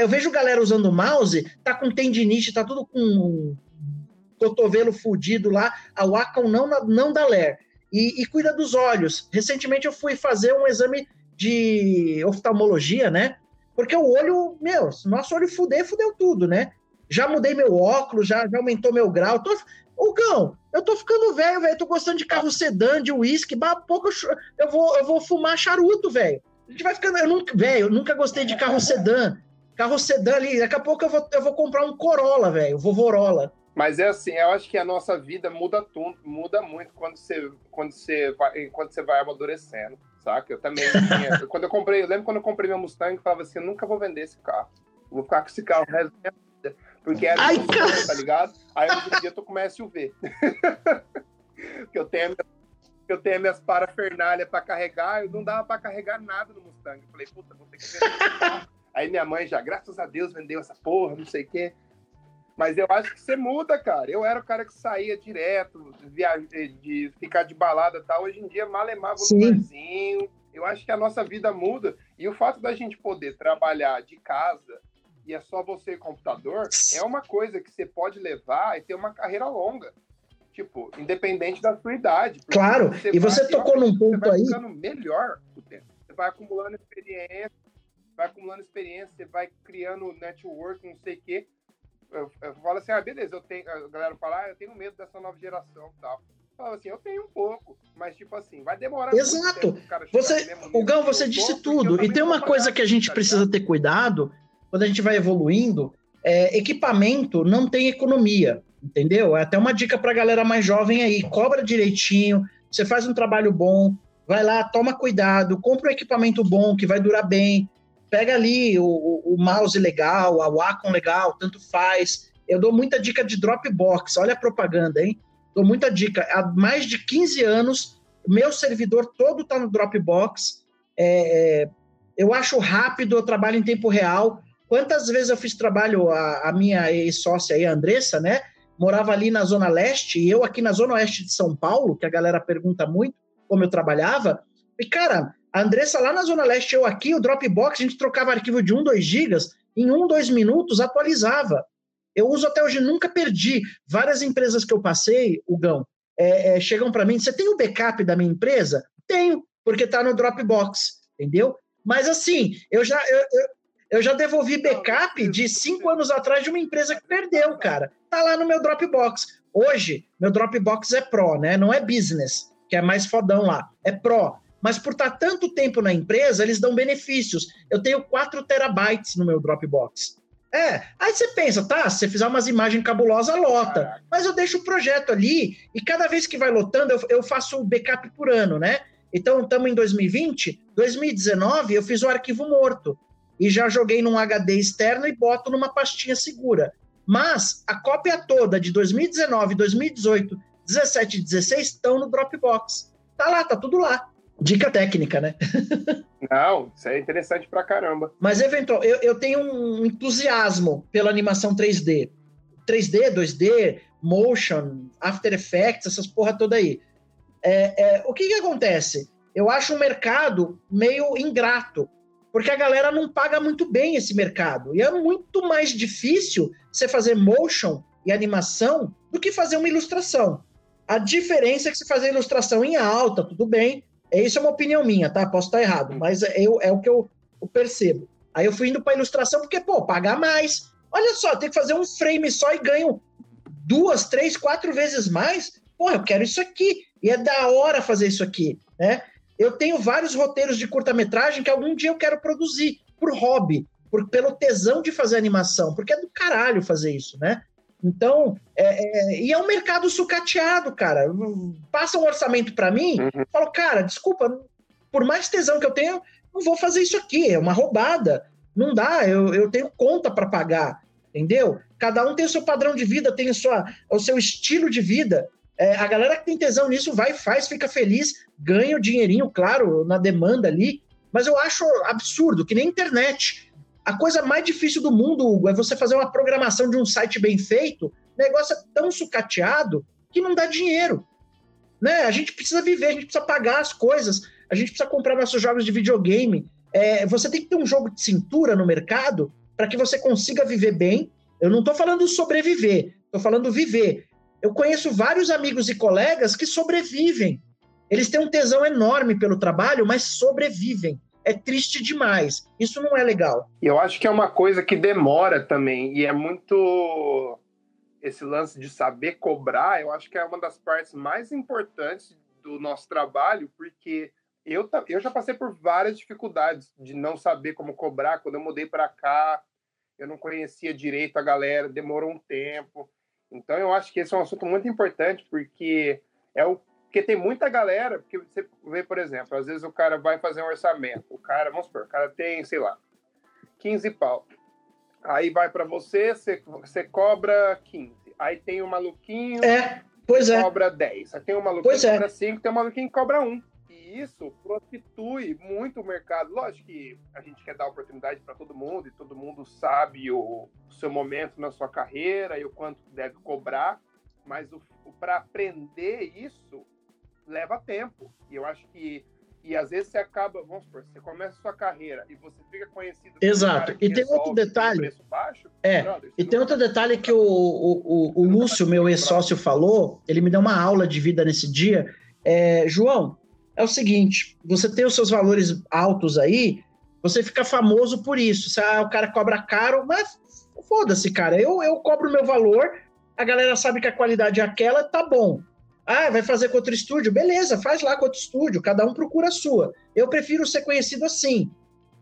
S2: eu vejo galera usando mouse, tá com tendinite, tá tudo com cotovelo fudido lá. A Wacom não, não dá ler. E, e, cuida dos olhos. Recentemente eu fui fazer um exame de oftalmologia, né? Porque o olho, meu, nosso olho fuder, fudeu tudo, né? Já mudei meu óculos, já, já aumentou meu grau. Tô, o Gão, eu tô ficando velho, velho. Tô gostando de carro sedã, de uísque. Pouco eu, eu, vou, eu vou fumar charuto, velho. A gente vai ficando. Eu nunca, velho, eu nunca gostei de carro sedã. Carro sedã ali, daqui a pouco eu vou, eu vou comprar um Corolla, velho, Vovorola.
S1: Mas é assim, eu acho que a nossa vida muda tudo, muda muito quando você, quando você, vai, quando você vai amadurecendo, saca? Eu também tinha, quando eu comprei, eu lembro quando eu comprei meu Mustang, eu falava assim, eu nunca vou vender esse carro. Vou ficar com esse carro o resto da minha vida. Porque era Ai, Mustang, tá ligado? Aí hoje em dia eu tô com uma SUV. que eu tenho eu tenho minhas parafernálias para carregar, eu não dava para carregar nada no Mustang. Eu falei, puta, vou ter que vender esse carro Aí minha mãe já, graças a Deus, vendeu essa porra, não sei o quê. Mas eu acho que você muda, cara. Eu era o cara que saía direto, de, de ficar de balada e tal. Hoje em dia, malemava no barzinho. Eu acho que a nossa vida muda. E o fato da gente poder trabalhar de casa e é só você e computador, é uma coisa que você pode levar e ter uma carreira longa. Tipo, independente da sua idade.
S2: Claro, você e você tocou num ponto
S1: você vai
S2: aí.
S1: ficando melhor o tempo. Você vai acumulando experiência, vai acumulando experiência, você vai criando network, não sei o quê. Eu, eu falo assim, ah, beleza, eu tenho. A galera fala, ah, eu tenho medo dessa nova geração e tal. Eu falo assim, eu tenho um pouco, mas tipo assim, vai demorar
S2: Exato. Você, o Gão, você disse tudo. E tem uma coisa que a gente tá precisa ter cuidado quando a gente vai evoluindo. É, equipamento não tem economia, entendeu? É até uma dica para a galera mais jovem aí: cobra direitinho, você faz um trabalho bom, vai lá, toma cuidado, compra um equipamento bom que vai durar bem, pega ali o, o, mouse legal, a Wacom legal, tanto faz. Eu dou muita dica de Dropbox, olha a propaganda, hein? Dou muita dica. Há mais de 15 anos, meu servidor todo está no Dropbox. É, é, eu acho rápido, eu trabalho em tempo real. Quantas vezes eu fiz trabalho, a, a minha ex-sócia aí, a Andressa, né? Morava ali na Zona Leste, e eu aqui na Zona Oeste de São Paulo, que a galera pergunta muito como eu trabalhava. E, cara, a Andressa lá na Zona Leste, eu aqui, o Dropbox, a gente trocava arquivo de 1, 2 gigas, em 1, 2 minutos atualizava. Eu uso até hoje, nunca perdi. Várias empresas que eu passei, o Gão, é, é, chegam para mim, você tem o backup da minha empresa? Tenho, porque está no Dropbox, entendeu? Mas assim, eu já, eu, eu, eu já devolvi backup de cinco anos atrás de uma empresa que perdeu, cara. Tá lá no meu Dropbox. Hoje, meu Dropbox é Pro, né? Não é business, que é mais fodão lá. É Pro mas por estar tanto tempo na empresa, eles dão benefícios. Eu tenho 4 terabytes no meu Dropbox. É, aí você pensa, tá, se você fizer umas imagens cabulosas, lota. Mas eu deixo o projeto ali e cada vez que vai lotando, eu, eu faço o backup por ano, né? Então, estamos em 2020, 2019 eu fiz o arquivo morto e já joguei num HD externo e boto numa pastinha segura. Mas a cópia toda de 2019, 2018, 17 e 16 estão no Dropbox. Tá lá, tá tudo lá. Dica técnica, né?
S1: Não, isso é interessante pra caramba.
S2: Mas, eventual, eu, eu tenho um entusiasmo pela animação 3D. 3D, 2D, motion, After Effects, essas porra toda aí. É, é, o que que acontece? Eu acho um mercado meio ingrato, porque a galera não paga muito bem esse mercado. E é muito mais difícil você fazer motion e animação do que fazer uma ilustração. A diferença é que você fazer ilustração em alta, tudo bem, é, isso é uma opinião minha, tá? Posso estar errado, mas é, eu, é o que eu, eu percebo. Aí eu fui indo para ilustração porque, pô, pagar mais. Olha só, tem que fazer um frame só e ganho duas, três, quatro vezes mais. Pô, eu quero isso aqui. E é da hora fazer isso aqui, né? Eu tenho vários roteiros de curta-metragem que algum dia eu quero produzir por hobby, por, pelo tesão de fazer animação, porque é do caralho fazer isso, né? Então, é, é, e é um mercado sucateado, cara. Passa um orçamento para mim, uhum. falo, cara, desculpa, por mais tesão que eu tenho, não vou fazer isso aqui, é uma roubada. Não dá, eu, eu tenho conta para pagar, entendeu? Cada um tem o seu padrão de vida, tem o, sua, o seu estilo de vida. É, a galera que tem tesão nisso vai, faz, fica feliz, ganha o dinheirinho, claro, na demanda ali. Mas eu acho absurdo, que nem internet. A coisa mais difícil do mundo, Hugo, é você fazer uma programação de um site bem feito. Negócio é tão sucateado que não dá dinheiro. Né? A gente precisa viver, a gente precisa pagar as coisas, a gente precisa comprar nossos jogos de videogame. É, você tem que ter um jogo de cintura no mercado para que você consiga viver bem. Eu não estou falando sobreviver, estou falando viver. Eu conheço vários amigos e colegas que sobrevivem. Eles têm um tesão enorme pelo trabalho, mas sobrevivem é triste demais. Isso não é legal.
S1: Eu acho que é uma coisa que demora também, e é muito. Esse lance de saber cobrar, eu acho que é uma das partes mais importantes do nosso trabalho, porque eu, eu já passei por várias dificuldades de não saber como cobrar. Quando eu mudei para cá, eu não conhecia direito a galera, demorou um tempo. Então, eu acho que esse é um assunto muito importante, porque é o porque tem muita galera, porque você vê, por exemplo, às vezes o cara vai fazer um orçamento, o cara, vamos supor, o cara tem, sei lá, 15 pau. Aí vai para você, você, você cobra 15. Aí tem o um maluquinho
S2: é, pois é.
S1: cobra 10. Aí tem o um maluquinho que é. cobra 5, tem um maluquinho que cobra 1. E isso prostitui muito o mercado. Lógico que a gente quer dar oportunidade para todo mundo e todo mundo sabe o, o, seu momento na sua carreira e o quanto deve cobrar, mas o, o para aprender isso leva tempo. E eu acho que e às vezes você acaba, vamos supor, você começa a sua carreira e você fica conhecido.
S2: Exato. E tem outro detalhe. Baixo, é. Brother, e tem outro detalhe que o, o, o, o Lúcio, meu ex-sócio, falou. Ele me deu uma aula de vida nesse dia. É, João, é o seguinte: você tem os seus valores altos aí, você fica famoso por isso. Se ah, o cara cobra caro, mas foda-se, cara. Eu, eu cobro o meu valor, a galera sabe que a qualidade é aquela, tá bom. Ah, vai fazer com outro estúdio? Beleza, faz lá com outro estúdio, cada um procura a sua. Eu prefiro ser conhecido assim.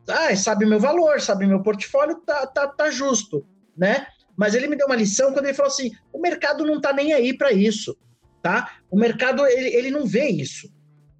S2: Ah, sabe meu valor, sabe meu portfólio, tá, tá, tá justo, né? Mas ele me deu uma lição quando ele falou assim: o mercado não tá nem aí para isso, tá? O mercado, ele, ele não vê isso.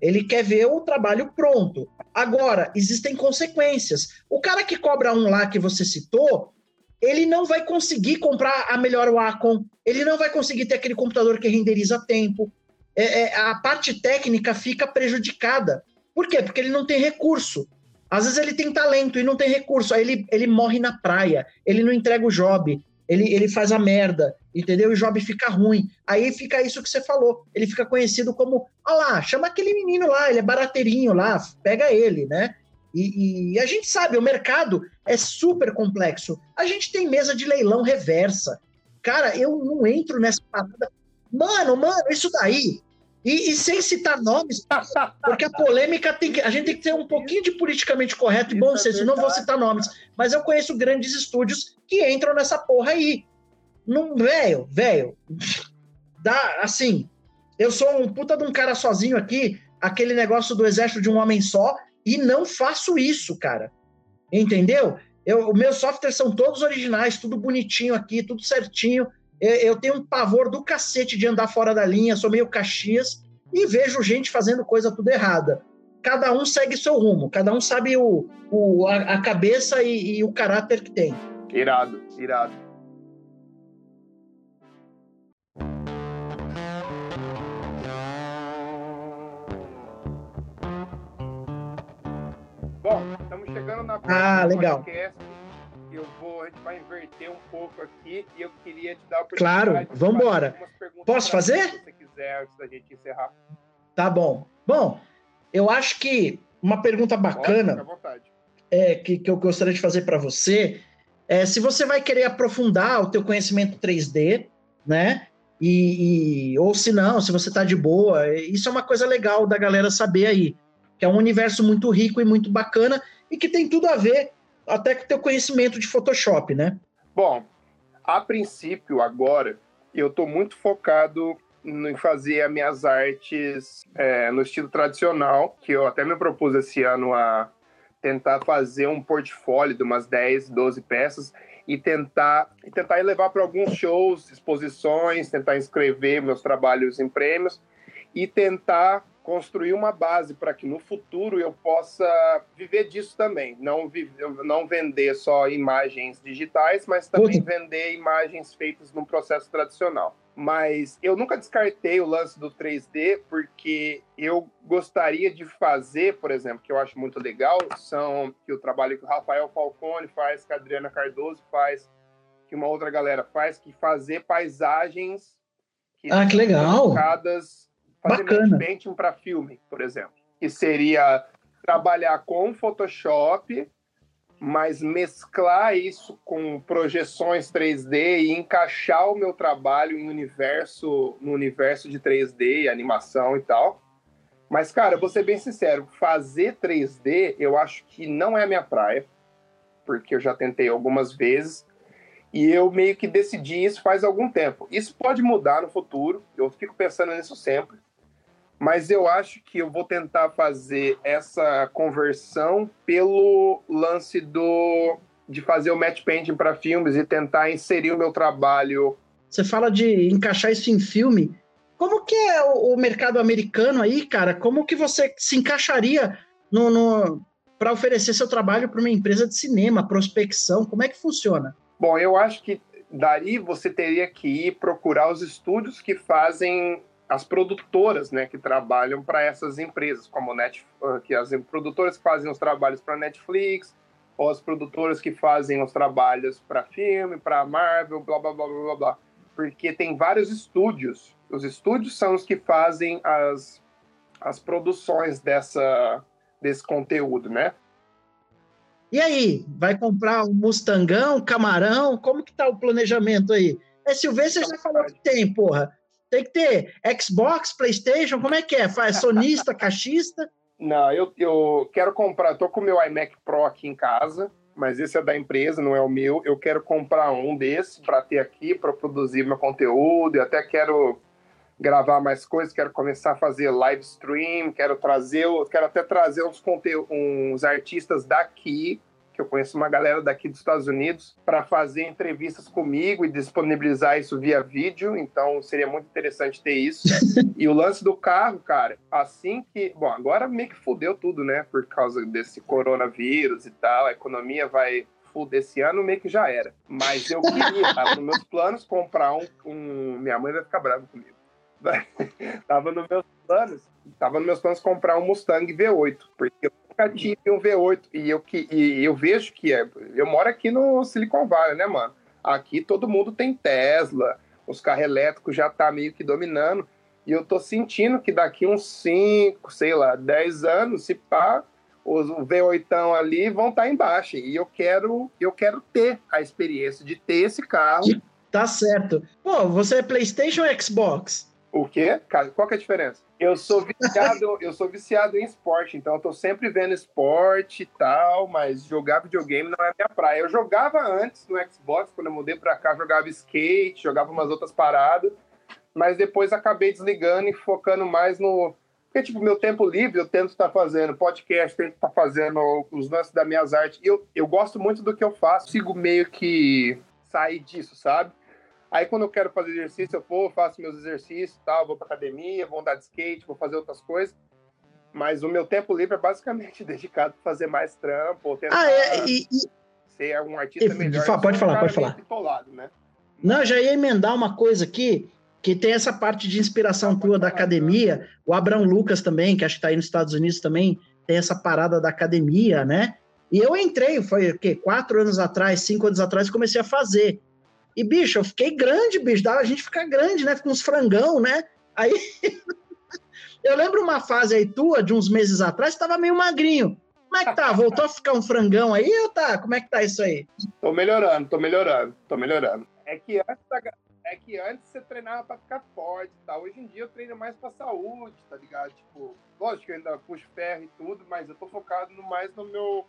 S2: Ele quer ver o trabalho pronto. Agora, existem consequências. O cara que cobra um lá que você citou, ele não vai conseguir comprar a melhor Wacom, ele não vai conseguir ter aquele computador que renderiza a tempo. É, é, a parte técnica fica prejudicada. Por quê? Porque ele não tem recurso. Às vezes ele tem talento e não tem recurso, aí ele, ele morre na praia, ele não entrega o job, ele, ele faz a merda, entendeu? E o job fica ruim. Aí fica isso que você falou. Ele fica conhecido como, olha lá, chama aquele menino lá, ele é barateirinho lá, pega ele, né? E, e, a gente sabe, o mercado é super complexo. A gente tem mesa de leilão reversa. Cara, eu não entro nessa parada. Mano, mano, isso daí. E, e sem citar nomes, porque a polêmica tem que. A gente tem que ter um pouquinho de politicamente correto e bom é senso. Não vou citar nomes, mas eu conheço grandes estúdios que entram nessa porra aí. Não, velho, velho. Dá, assim. Eu sou um puta de um cara sozinho aqui, aquele negócio do exército de um homem só, e não faço isso, cara. Entendeu? Eu, meus softwares são todos originais, tudo bonitinho aqui, tudo certinho. Eu, eu, tenho um pavor do cacete de andar fora da linha, sou meio caxias e vejo gente fazendo coisa tudo errada. Cada um segue seu rumo, cada um sabe o, o a, a cabeça e, e o caráter que tem.
S1: Irado, irado. Bom, estamos chegando na
S2: ah, legal.
S1: podcast. Eu vou, a gente vai inverter um pouco aqui e eu queria te dar a
S2: oportunidade Claro, vamos embora. Posso fazer?
S1: Se você quiser, antes da gente encerrar.
S2: Tá bom. Bom, eu acho que uma pergunta bacana é, que, que eu gostaria de fazer para você é se você vai querer aprofundar o teu conhecimento 3D, né? E, e ou se não, se você está de boa, isso é uma coisa legal da galera saber aí que é um universo muito rico e muito bacana e que tem tudo a ver até com o teu conhecimento de Photoshop, né?
S1: Bom, a princípio, agora, eu estou muito focado em fazer as minhas artes é, no estilo tradicional, que eu até me propus esse ano a tentar fazer um portfólio de umas 10, 12 peças e tentar, e tentar levar para alguns shows, exposições, tentar inscrever meus trabalhos em prêmios e tentar construir uma base para que no futuro eu possa viver disso também. Não, não vender só imagens digitais, mas também vender imagens feitas num processo tradicional. Mas eu nunca descartei o lance do 3D, porque eu gostaria de fazer, por exemplo, que eu acho muito legal, são que o trabalho que o Rafael Falcone faz, que a Adriana Cardoso faz, que uma outra galera faz, que fazer paisagens
S2: que ah, que legal.
S1: colocadas fazer Bacana. painting para filme, por exemplo, que seria trabalhar com Photoshop, mas mesclar isso com projeções 3D e encaixar o meu trabalho em universo, no universo de 3D, animação e tal. Mas, cara, vou ser bem sincero, fazer 3D eu acho que não é a minha praia, porque eu já tentei algumas vezes e eu meio que decidi isso faz algum tempo. Isso pode mudar no futuro, eu fico pensando nisso sempre mas eu acho que eu vou tentar fazer essa conversão pelo lance do de fazer o match painting para filmes e tentar inserir o meu trabalho.
S2: Você fala de encaixar isso em filme. Como que é o, o mercado americano aí, cara? Como que você se encaixaria no, no para oferecer seu trabalho para uma empresa de cinema, prospecção? Como é que funciona?
S1: Bom, eu acho que daí você teria que ir procurar os estúdios que fazem as produtoras, né, que trabalham para essas empresas, como Net, ah, que as produtoras que fazem os trabalhos para Netflix, ou as produtoras que fazem os trabalhos para filme, para Marvel, blá blá blá blá blá, porque tem vários estúdios. Os estúdios são os que fazem as, as produções dessa desse conteúdo, né?
S2: E aí, vai comprar um Mustangão, Camarão? Como que tá o planejamento aí? É Silvestre, já falou que tem, porra. Tem que ter Xbox, PlayStation, como é que é? Faz sonista, caixista?
S1: Não, eu, eu quero comprar, tô com o meu iMac Pro aqui em casa, mas esse é da empresa, não é o meu. Eu quero comprar um desse para ter aqui, para produzir meu conteúdo. Eu até quero gravar mais coisas, quero começar a fazer live stream, quero trazer, quero até trazer uns, uns artistas daqui que eu conheço uma galera daqui dos Estados Unidos, para fazer entrevistas comigo e disponibilizar isso via vídeo. Então seria muito interessante ter isso. e o lance do carro, cara, assim que. Bom, agora meio que fudeu tudo, né? Por causa desse coronavírus e tal. A economia vai fuder esse ano, meio que já era. Mas eu queria, tava nos meus planos, comprar um, um. Minha mãe vai ficar brava comigo. tava nos meus planos, tava nos meus planos comprar um Mustang V8, porque eu nunca tive um V8 e eu, que, e eu vejo que é. Eu moro aqui no Silicon Valley, né, mano? Aqui todo mundo tem Tesla, os carros elétricos já tá meio que dominando. E eu tô sentindo que daqui uns 5, sei lá, 10 anos, se pá, os V8 ali vão estar tá embaixo. E eu quero, eu quero ter a experiência de ter esse carro.
S2: Tá certo. Pô, você é PlayStation ou Xbox?
S1: O quê? Qual que é a diferença? Eu sou viciado, eu sou viciado em esporte, então eu tô sempre vendo esporte e tal, mas jogar videogame não é minha praia. Eu jogava antes no Xbox, quando eu mudei pra cá, jogava skate, jogava umas outras paradas, mas depois acabei desligando e focando mais no. Porque, tipo, meu tempo livre, eu tento estar fazendo podcast, tento estar fazendo os lances das minhas artes. Eu, eu gosto muito do que eu faço, sigo meio que sair disso, sabe? Aí quando eu quero fazer exercício, eu vou, faço meus exercícios tal, vou pra academia, vou andar de skate, vou fazer outras coisas. Mas o meu tempo livre é basicamente dedicado a fazer mais trampo, ou tentar
S2: ah, é, e,
S1: ser um artista
S2: e,
S1: melhor.
S2: Pode falar, pode falar.
S1: Pitolado, né?
S2: Não, já ia emendar uma coisa aqui, que tem essa parte de inspiração tua da academia. O Abraão Lucas também, que acho que tá aí nos Estados Unidos também, tem essa parada da academia, né? E eu entrei, foi o quê? Quatro anos atrás, cinco anos atrás, comecei a fazer. E, bicho, eu fiquei grande, bicho. Dá a gente ficar grande, né? Fica uns frangão, né? Aí. eu lembro uma fase aí tua, de uns meses atrás, estava meio magrinho. Como é que tá? Voltou a ficar um frangão aí ou tá? Como é que tá isso aí?
S1: Tô melhorando, tô melhorando, tô melhorando. É que antes, é que antes você treinava pra ficar forte tal. Hoje em dia eu treino mais pra saúde, tá ligado? Tipo, lógico que eu ainda puxo ferro e tudo, mas eu tô focado no, mais no meu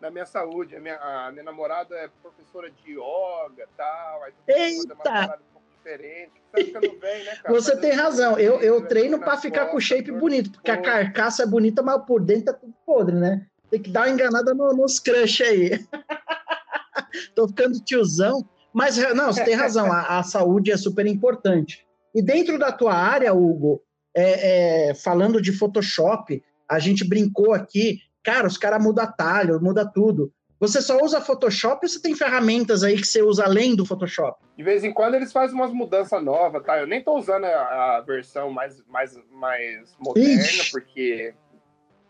S1: da minha saúde. A minha, a minha namorada é professora de yoga e tal. Aí
S2: Eita! Uma
S1: um pouco diferente. Você, ficando bem, né,
S2: cara? Você tem razão. Eu, eu treino para ficar com o shape bonito, porque a carcaça é bonita, mas por dentro tá tudo podre, né? Tem que dar uma enganada no, nos crush aí. Tô ficando tiozão. Mas, não, você tem razão. A, a, saúde é super importante. E dentro da tua área, Hugo, é, é, falando de Photoshop, a gente brincou aqui Cara, os caras mudam atalho, muda tudo. Você só usa Photoshop ou você tem ferramentas aí que você usa além do Photoshop?
S1: De vez em quando eles fazem umas mudanças novas, tá? Eu nem tô usando a, a versão mais, mais, mais moderna, Ixi. porque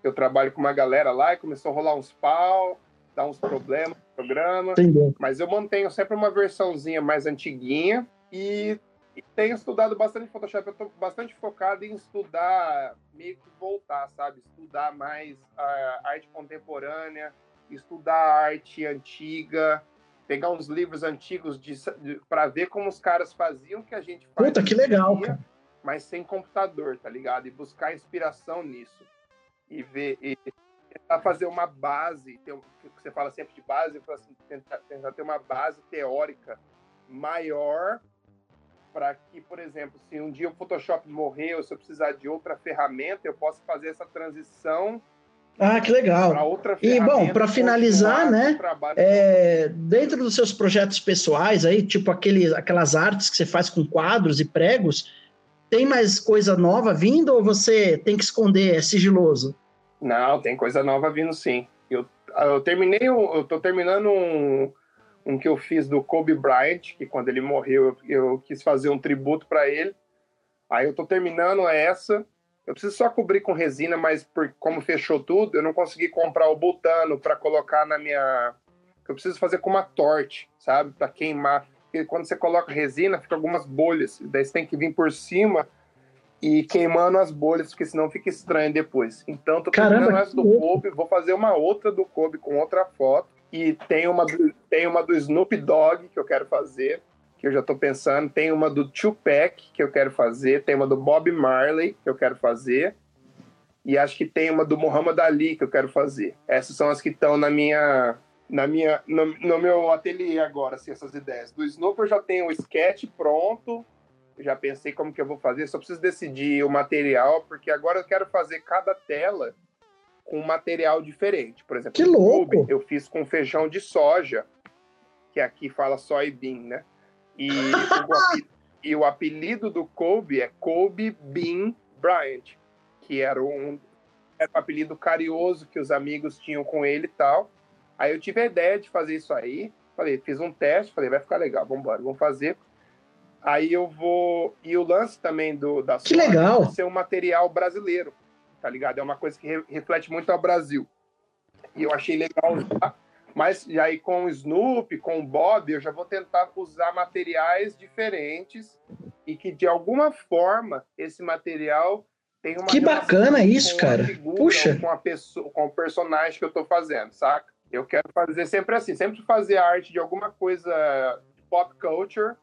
S1: eu trabalho com uma galera lá e começou a rolar uns pau, dar uns problemas no programa.
S2: Entendeu.
S1: Mas eu mantenho sempre uma versãozinha mais antiguinha e e tenho estudado bastante Photoshop. Eu estou bastante focado em estudar, meio que voltar, sabe? Estudar mais a arte contemporânea, estudar arte antiga, pegar uns livros antigos para ver como os caras faziam o que a gente
S2: faz. Puta, que legal, dia, cara.
S1: Mas sem computador, tá ligado? E buscar inspiração nisso. E ver. E tentar fazer uma base, ter, você fala sempre de base, assim, tentar, tentar ter uma base teórica maior para que, por exemplo, se um dia o Photoshop morrer ou se eu precisar de outra ferramenta, eu possa fazer essa transição.
S2: Ah, que legal. E bom, para finalizar, né? É, dentro dos seus projetos pessoais aí, tipo aquele, aquelas artes que você faz com quadros e pregos, tem mais coisa nova vindo ou você tem que esconder, é sigiloso?
S1: Não, tem coisa nova vindo sim. Eu, eu terminei, eu tô terminando um, um que eu fiz do Kobe Bryant, que quando ele morreu eu, eu quis fazer um tributo para ele. Aí eu tô terminando essa. Eu preciso só cobrir com resina, mas por, como fechou tudo, eu não consegui comprar o butano para colocar na minha. Eu preciso fazer com uma torte, sabe? Para queimar. Porque quando você coloca resina, fica algumas bolhas. Daí você tem que vir por cima e queimando as bolhas, porque senão fica estranho depois. Então, tô terminando essa do Kobe, vou fazer uma outra do Kobe com outra foto. E tem uma, do, tem uma do Snoop Dogg que eu quero fazer que eu já estou pensando. Tem uma do Tupac, que eu quero fazer. Tem uma do Bob Marley, que eu quero fazer. E acho que tem uma do Muhammad Ali, que eu quero fazer. Essas são as que estão na minha... Na minha, no, no, meu ateliê agora, assim, essas ideias. Do Snoop eu já tenho o sketch pronto, já pensei como que eu vou fazer, só preciso decidir o material, porque agora eu quero fazer cada tela com um material diferente. Por exemplo,
S2: que louco.
S1: eu fiz com feijão de soja, que aqui fala soybean, né? E, o, e o apelido do Kobe é Kobe Bean Bryant, que era um, era um apelido carinhoso que os amigos tinham com ele e tal. Aí eu tive a ideia de fazer isso aí. Falei, fiz um teste, falei, vai ficar legal, vamos embora, vamos fazer. Aí eu vou. E o lance também do da
S2: que legal.
S1: ser um material brasileiro, tá ligado? É uma coisa que re reflete muito ao Brasil. E eu achei legal usar. Mas e aí com o Snoopy, com o Bob, eu já vou tentar usar materiais diferentes e que de alguma forma esse material tem uma
S2: Que bacana isso, cara. Puxa,
S1: com a pessoa, com o personagem que eu tô fazendo, saca? Eu quero fazer sempre assim, sempre fazer arte de alguma coisa de pop culture,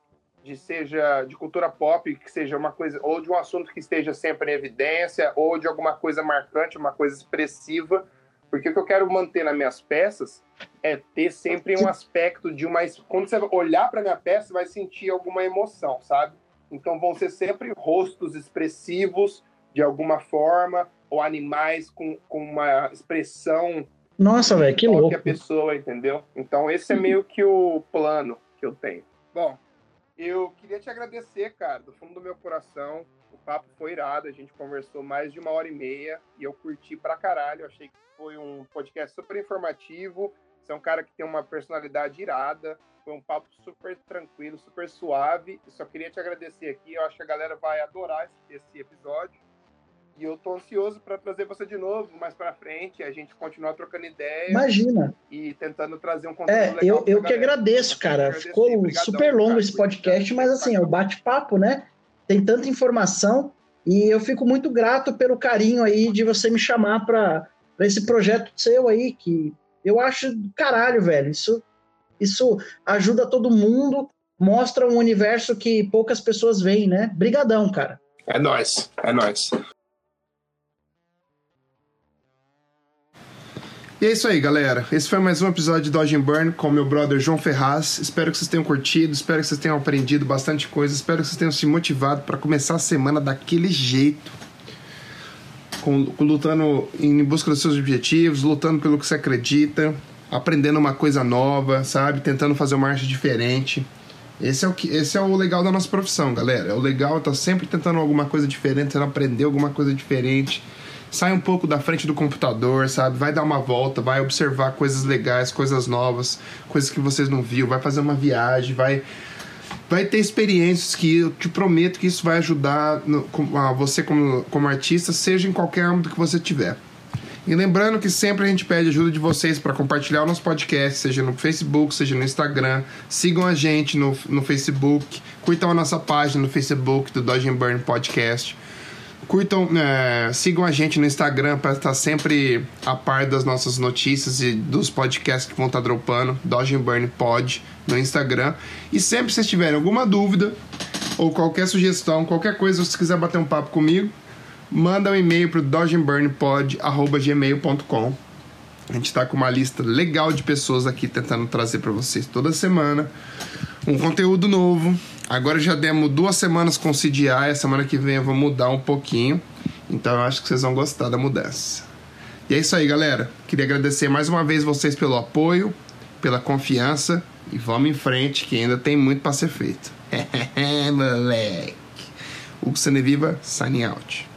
S1: de seja de cultura pop, que seja uma coisa ou de um assunto que esteja sempre em evidência, ou de alguma coisa marcante, uma coisa expressiva porque o que eu quero manter nas minhas peças é ter sempre um aspecto de uma. Quando você olhar para minha peça, você vai sentir alguma emoção, sabe? Então vão ser sempre rostos expressivos de alguma forma, ou animais com, com uma expressão.
S2: Nossa, velho, que louco.
S1: a pessoa, entendeu? Então esse é meio que o plano que eu tenho. Bom, eu queria te agradecer, cara, do fundo do meu coração. O papo foi irado, a gente conversou mais de uma hora e meia e eu curti pra caralho. Eu achei que foi um podcast super informativo. Você é um cara que tem uma personalidade irada. Foi um papo super tranquilo, super suave. Eu só queria te agradecer aqui. Eu acho que a galera vai adorar esse, esse episódio. E eu tô ansioso para trazer você de novo mais para frente, a gente continuar trocando ideia.
S2: Imagina.
S1: E tentando trazer um conteúdo
S2: é,
S1: legal.
S2: Eu, eu que agradeço, cara. Ficou super longo esse podcast, mas assim, é o bate-papo, né? Tem tanta informação e eu fico muito grato pelo carinho aí de você me chamar para para esse projeto seu aí, que eu acho do caralho, velho. Isso, isso ajuda todo mundo, mostra um universo que poucas pessoas veem, né? Brigadão, cara.
S1: É nós, é nós.
S3: E é isso aí, galera. Esse foi mais um episódio de Dodge and Burn com meu brother João Ferraz. Espero que vocês tenham curtido, espero que vocês tenham aprendido bastante coisa, espero que vocês tenham se motivado para começar a semana daquele jeito com, com, lutando em busca dos seus objetivos, lutando pelo que você acredita, aprendendo uma coisa nova, sabe? Tentando fazer uma arte diferente. Esse é o que, esse é o legal da nossa profissão, galera. É o legal estar tá sempre tentando alguma coisa diferente, tentando aprender alguma coisa diferente. Sai um pouco da frente do computador, sabe? Vai dar uma volta, vai observar coisas legais, coisas novas, coisas que vocês não viram, vai fazer uma viagem, vai vai ter experiências que eu te prometo que isso vai ajudar no, a você como, como artista, seja em qualquer âmbito que você tiver. E lembrando que sempre a gente pede ajuda de vocês para compartilhar o nosso podcast, seja no Facebook, seja no Instagram. Sigam a gente no, no Facebook, curtam a nossa página no Facebook do Dodge Burn Podcast. Curtam, é, sigam a gente no Instagram para estar sempre a par das nossas notícias e dos podcasts que vão estar dropando. Dodge Burn Pod no Instagram. E sempre que vocês tiverem alguma dúvida ou qualquer sugestão, qualquer coisa, se quiser bater um papo comigo, manda um e-mail para dodgeburnpod.gmail.com. A gente está com uma lista legal de pessoas aqui tentando trazer para vocês toda semana um conteúdo novo Agora já demos duas semanas com CDI, a semana que vem eu vou mudar um pouquinho. Então eu acho que vocês vão gostar da mudança. E é isso aí, galera. Queria agradecer mais uma vez vocês pelo apoio, pela confiança e vamos em frente que ainda tem muito para ser feito. Moleque. Hugo Seneviva, signing out.